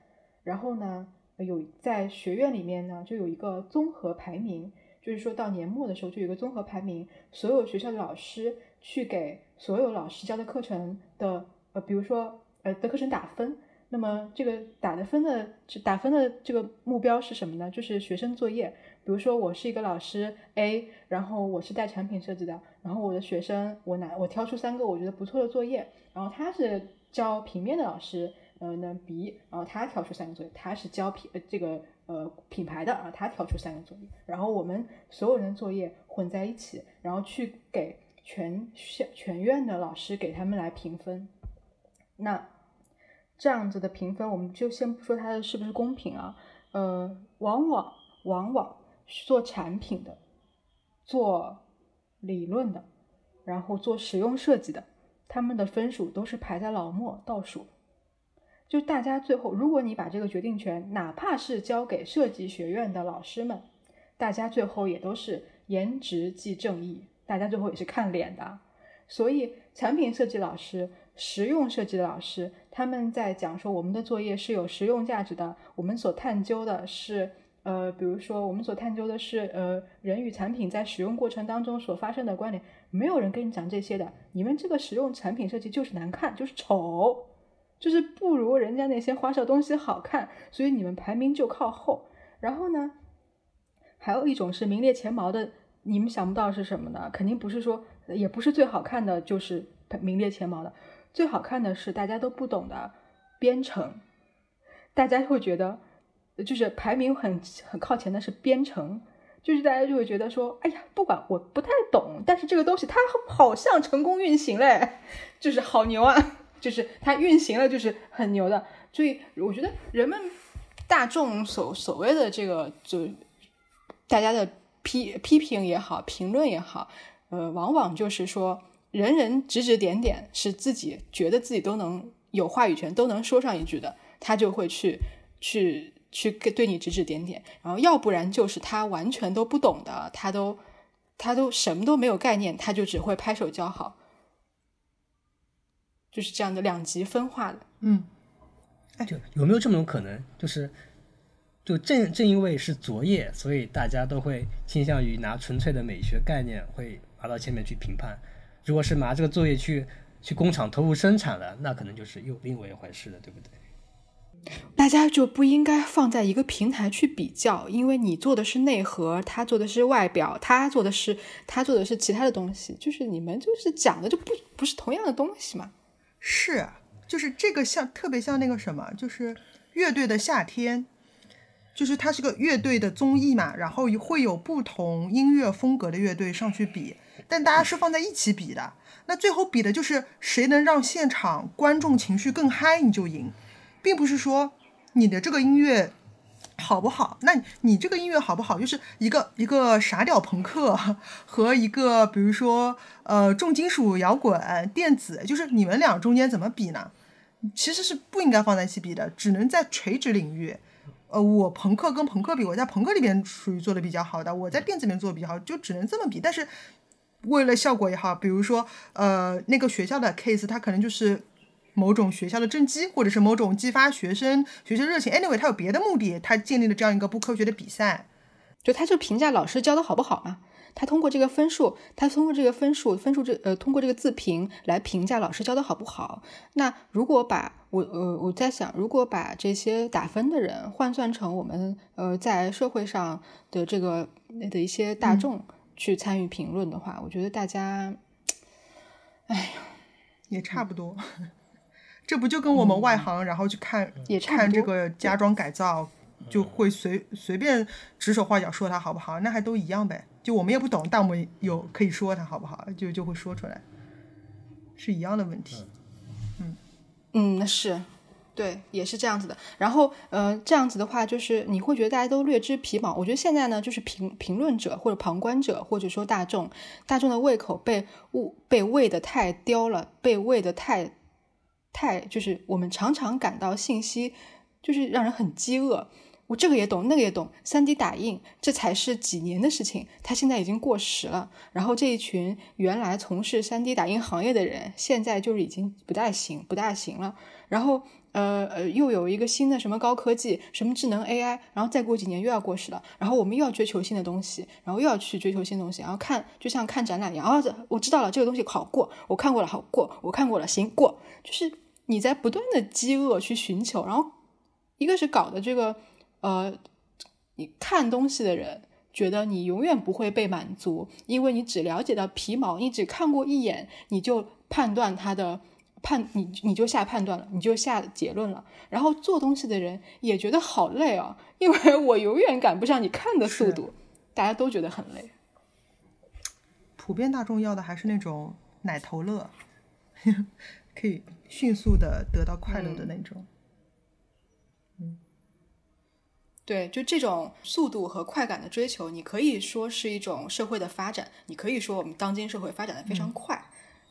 [SPEAKER 1] 然后呢有在学院里面呢就有一个综合排名，就是说到年末的时候就有一个综合排名，所有学校的老师去给所有老师教的课程的呃，比如说呃的课程打分。那么这个打的分的打分的这个目标是什么呢？就是学生作业。比如说我是一个老师 A，然后我是带产品设计的，然后我的学生我拿我挑出三个我觉得不错的作业，然后他是教平面的老师，呃，那 B，然后他挑出三个作业，他是教品呃这个呃品牌的啊，他挑出三个作业，然后我们所有人的作业混在一起，然后去给全校全院的老师给他们来评分。那这样子的评分，我们就先不说它的是不是公平啊，呃，往往往往做产品的、做理论的，然后做实用设计的，他们的分数都是排在老末倒数。就大家最后，如果你把这个决定权，哪怕是交给设计学院的老师们，大家最后也都是颜值即正义，大家最后也是看脸的。所以，产品设计老师、实用设计的老师，他们在讲说我们的作业是有实用价值的，我们所探究的是，呃，比如说我们所探究的是，呃，人与产品在使用过程当中所发生的关联。没有人跟你讲这些的，你们这个实用产品设计就是难看，就是丑，就是不如人家那些花哨东西好看，所以你们排名就靠后。然后呢，还有一种是名列前茅的，你们想不到是什么呢？肯定不是说，也不是最好看的，就是名列前茅的。最好看的是大家都不懂的编程，大家会觉得，就是排名很很靠前的是编程，就是大家就会觉得说，哎呀，不管我不太懂，但是这个东西它好像成功运行嘞，就是好牛啊，就是它运行了，就是很牛的。所以我觉得人们大众所所谓的这个，就大家的批批评也好，评论也好，呃，往往就是说。人人指指点点，是自己觉得自己都能有话语权，都能说上一句的，他就会去去去对你指指点点。然后要不然就是他完全都不懂的，他都他都什么都没有概念，他就只会拍手叫好，就是这样的两极分化的。
[SPEAKER 2] 嗯，
[SPEAKER 3] 就有没有这么种可能，就是就正正因为是昨夜，所以大家都会倾向于拿纯粹的美学概念会拿到前面去评判。如果是拿这个作业去去工厂投入生产了，那可能就是又另外一回事了，对不对？
[SPEAKER 1] 大家就不应该放在一个平台去比较，因为你做的是内核，他做的是外表，他做的是他做的是其他的东西，就是你们就是讲的就不不是同样的东西嘛。
[SPEAKER 2] 是，就是这个像特别像那个什么，就是乐队的夏天，就是它是个乐队的综艺嘛，然后会有不同音乐风格的乐队上去比。但大家是放在一起比的，那最后比的就是谁能让现场观众情绪更嗨，你就赢，并不是说你的这个音乐好不好，那你这个音乐好不好，就是一个一个傻屌朋克和一个比如说呃重金属摇滚电子，就是你们俩中间怎么比呢？其实是不应该放在一起比的，只能在垂直领域，呃，我朋克跟朋克比，我在朋克里边属于做的比较好的，我在电子里面做的比较好，就只能这么比，但是。为了效果也好，比如说，呃，那个学校的 case，它可能就是某种学校的政绩，或者是某种激发学生学生热情。Anyway，它有别的目的，它建立了这样一个不科学的比赛。
[SPEAKER 1] 就他就评价老师教的好不好嘛？他通过这个分数，他通过这个分数，分数这呃，通过这个自评来评价老师教的好不好。那如果把我呃，我在想，如果把这些打分的人换算成我们呃在社会上的这个的一些大众。去参与评论的话，我觉得大家，哎呀，
[SPEAKER 2] 也差不多。[laughs] 这不就跟我们外行，然后去看
[SPEAKER 1] 也差
[SPEAKER 2] 看这个家装改造，就会随随便指手画脚说它好不好，那还都一样呗。就我们也不懂，但我们有可以说它好不好，就就会说出来，是一样的问题。
[SPEAKER 1] 嗯嗯，那，是，对，也是这样子的。然后，呃，这样子的话，就是你会觉得大家都略知皮毛。我觉得现在呢，就是评评论者或者旁观者，或者说大众，大众的胃口被喂被喂的太刁了，被喂的太太，就是我们常常感到信息就是让人很饥饿。我这个也懂，那个也懂，三 D 打印这才是几年的事情，它现在已经过时了。然后这一群原来从事三 D 打印行业的人，现在就是已经不大行，不大行了。然后呃呃，又有一个新的什么高科技，什么智能 AI，然后再过几年又要过时了。然后我们又要追求新的东西，然后又要去追求新东西，然后看就像看展览一样。哦，我知道了，这个东西好过，我看过了，好过，我看过了，行过。就是你在不断的饥饿去寻求，然后一个是搞的这个。呃，你看东西的人觉得你永远不会被满足，因为你只了解到皮毛，你只看过一眼，你就判断它的判，你你就下判断了，你就下结论了。然后做东西的人也觉得好累啊，因为我永远赶不上你看的速度，大家都觉得很累。
[SPEAKER 2] 普遍大众要的还是那种奶头乐，[laughs] 可以迅速的得到快乐的那种。
[SPEAKER 1] 嗯对，就这种速度和快感的追求，你可以说是一种社会的发展，你可以说我们当今社会发展的非常快，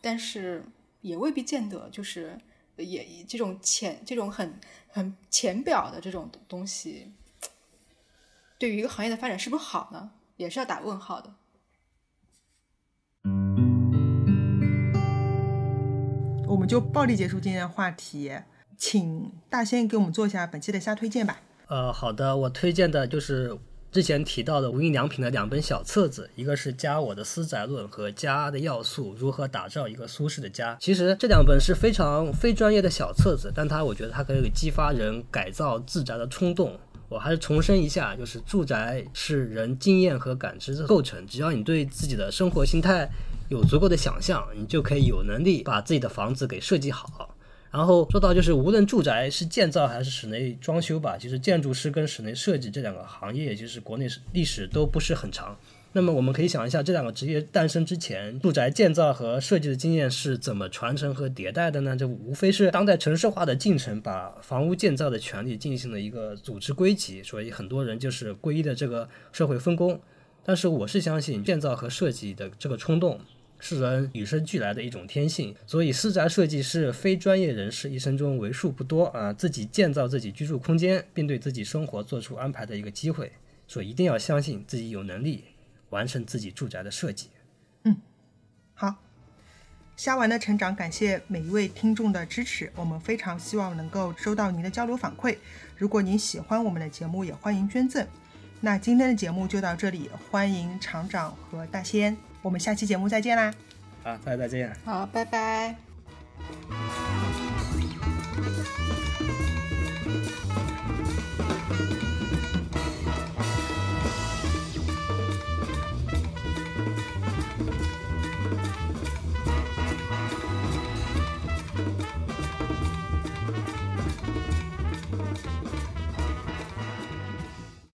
[SPEAKER 1] 但是也未必见得就是也这种浅这种很很浅表的这种东西，对于一个行业的发展是不是好呢？也是要打问号的。
[SPEAKER 2] 我们就暴力结束今天的话题，请大仙给我们做一下本期的瞎推荐吧。
[SPEAKER 3] 呃，好的，我推荐的就是之前提到的无印良品的两本小册子，一个是《家我的私宅论》和《家的要素：如何打造一个舒适的家》。其实这两本是非常非专业的小册子，但它我觉得它可以激发人改造自宅的冲动。我还是重申一下，就是住宅是人经验和感知的构成，只要你对自己的生活心态有足够的想象，你就可以有能力把自己的房子给设计好。然后说到就是无论住宅是建造还是室内装修吧，其实建筑师跟室内设计这两个行业，就是国内历史都不是很长。那么我们可以想一下，这两个职业诞生之前，住宅建造和设计的经验是怎么传承和迭代的呢？这无非是当代城市化的进程把房屋建造的权利进行了一个组织归集，所以很多人就是归一的这个社会分工。但是我是相信建造和设计的这个冲动。是人与生俱来的一种天性，所以私宅设计是非专业人士一生中为数不多啊，自己建造自己居住空间，并对自己生活做出安排的一个机会。所以一定要相信自己有能力完成自己住宅的设计。
[SPEAKER 2] 嗯，好，虾丸的成长，感谢每一位听众的支持，我们非常希望能够收到您的交流反馈。如果您喜欢我们的节目，也欢迎捐赠。那今天的节目就到这里，欢迎厂长和大仙。我们下期节目再见啦。
[SPEAKER 3] 啊大家再见。
[SPEAKER 1] 好拜拜。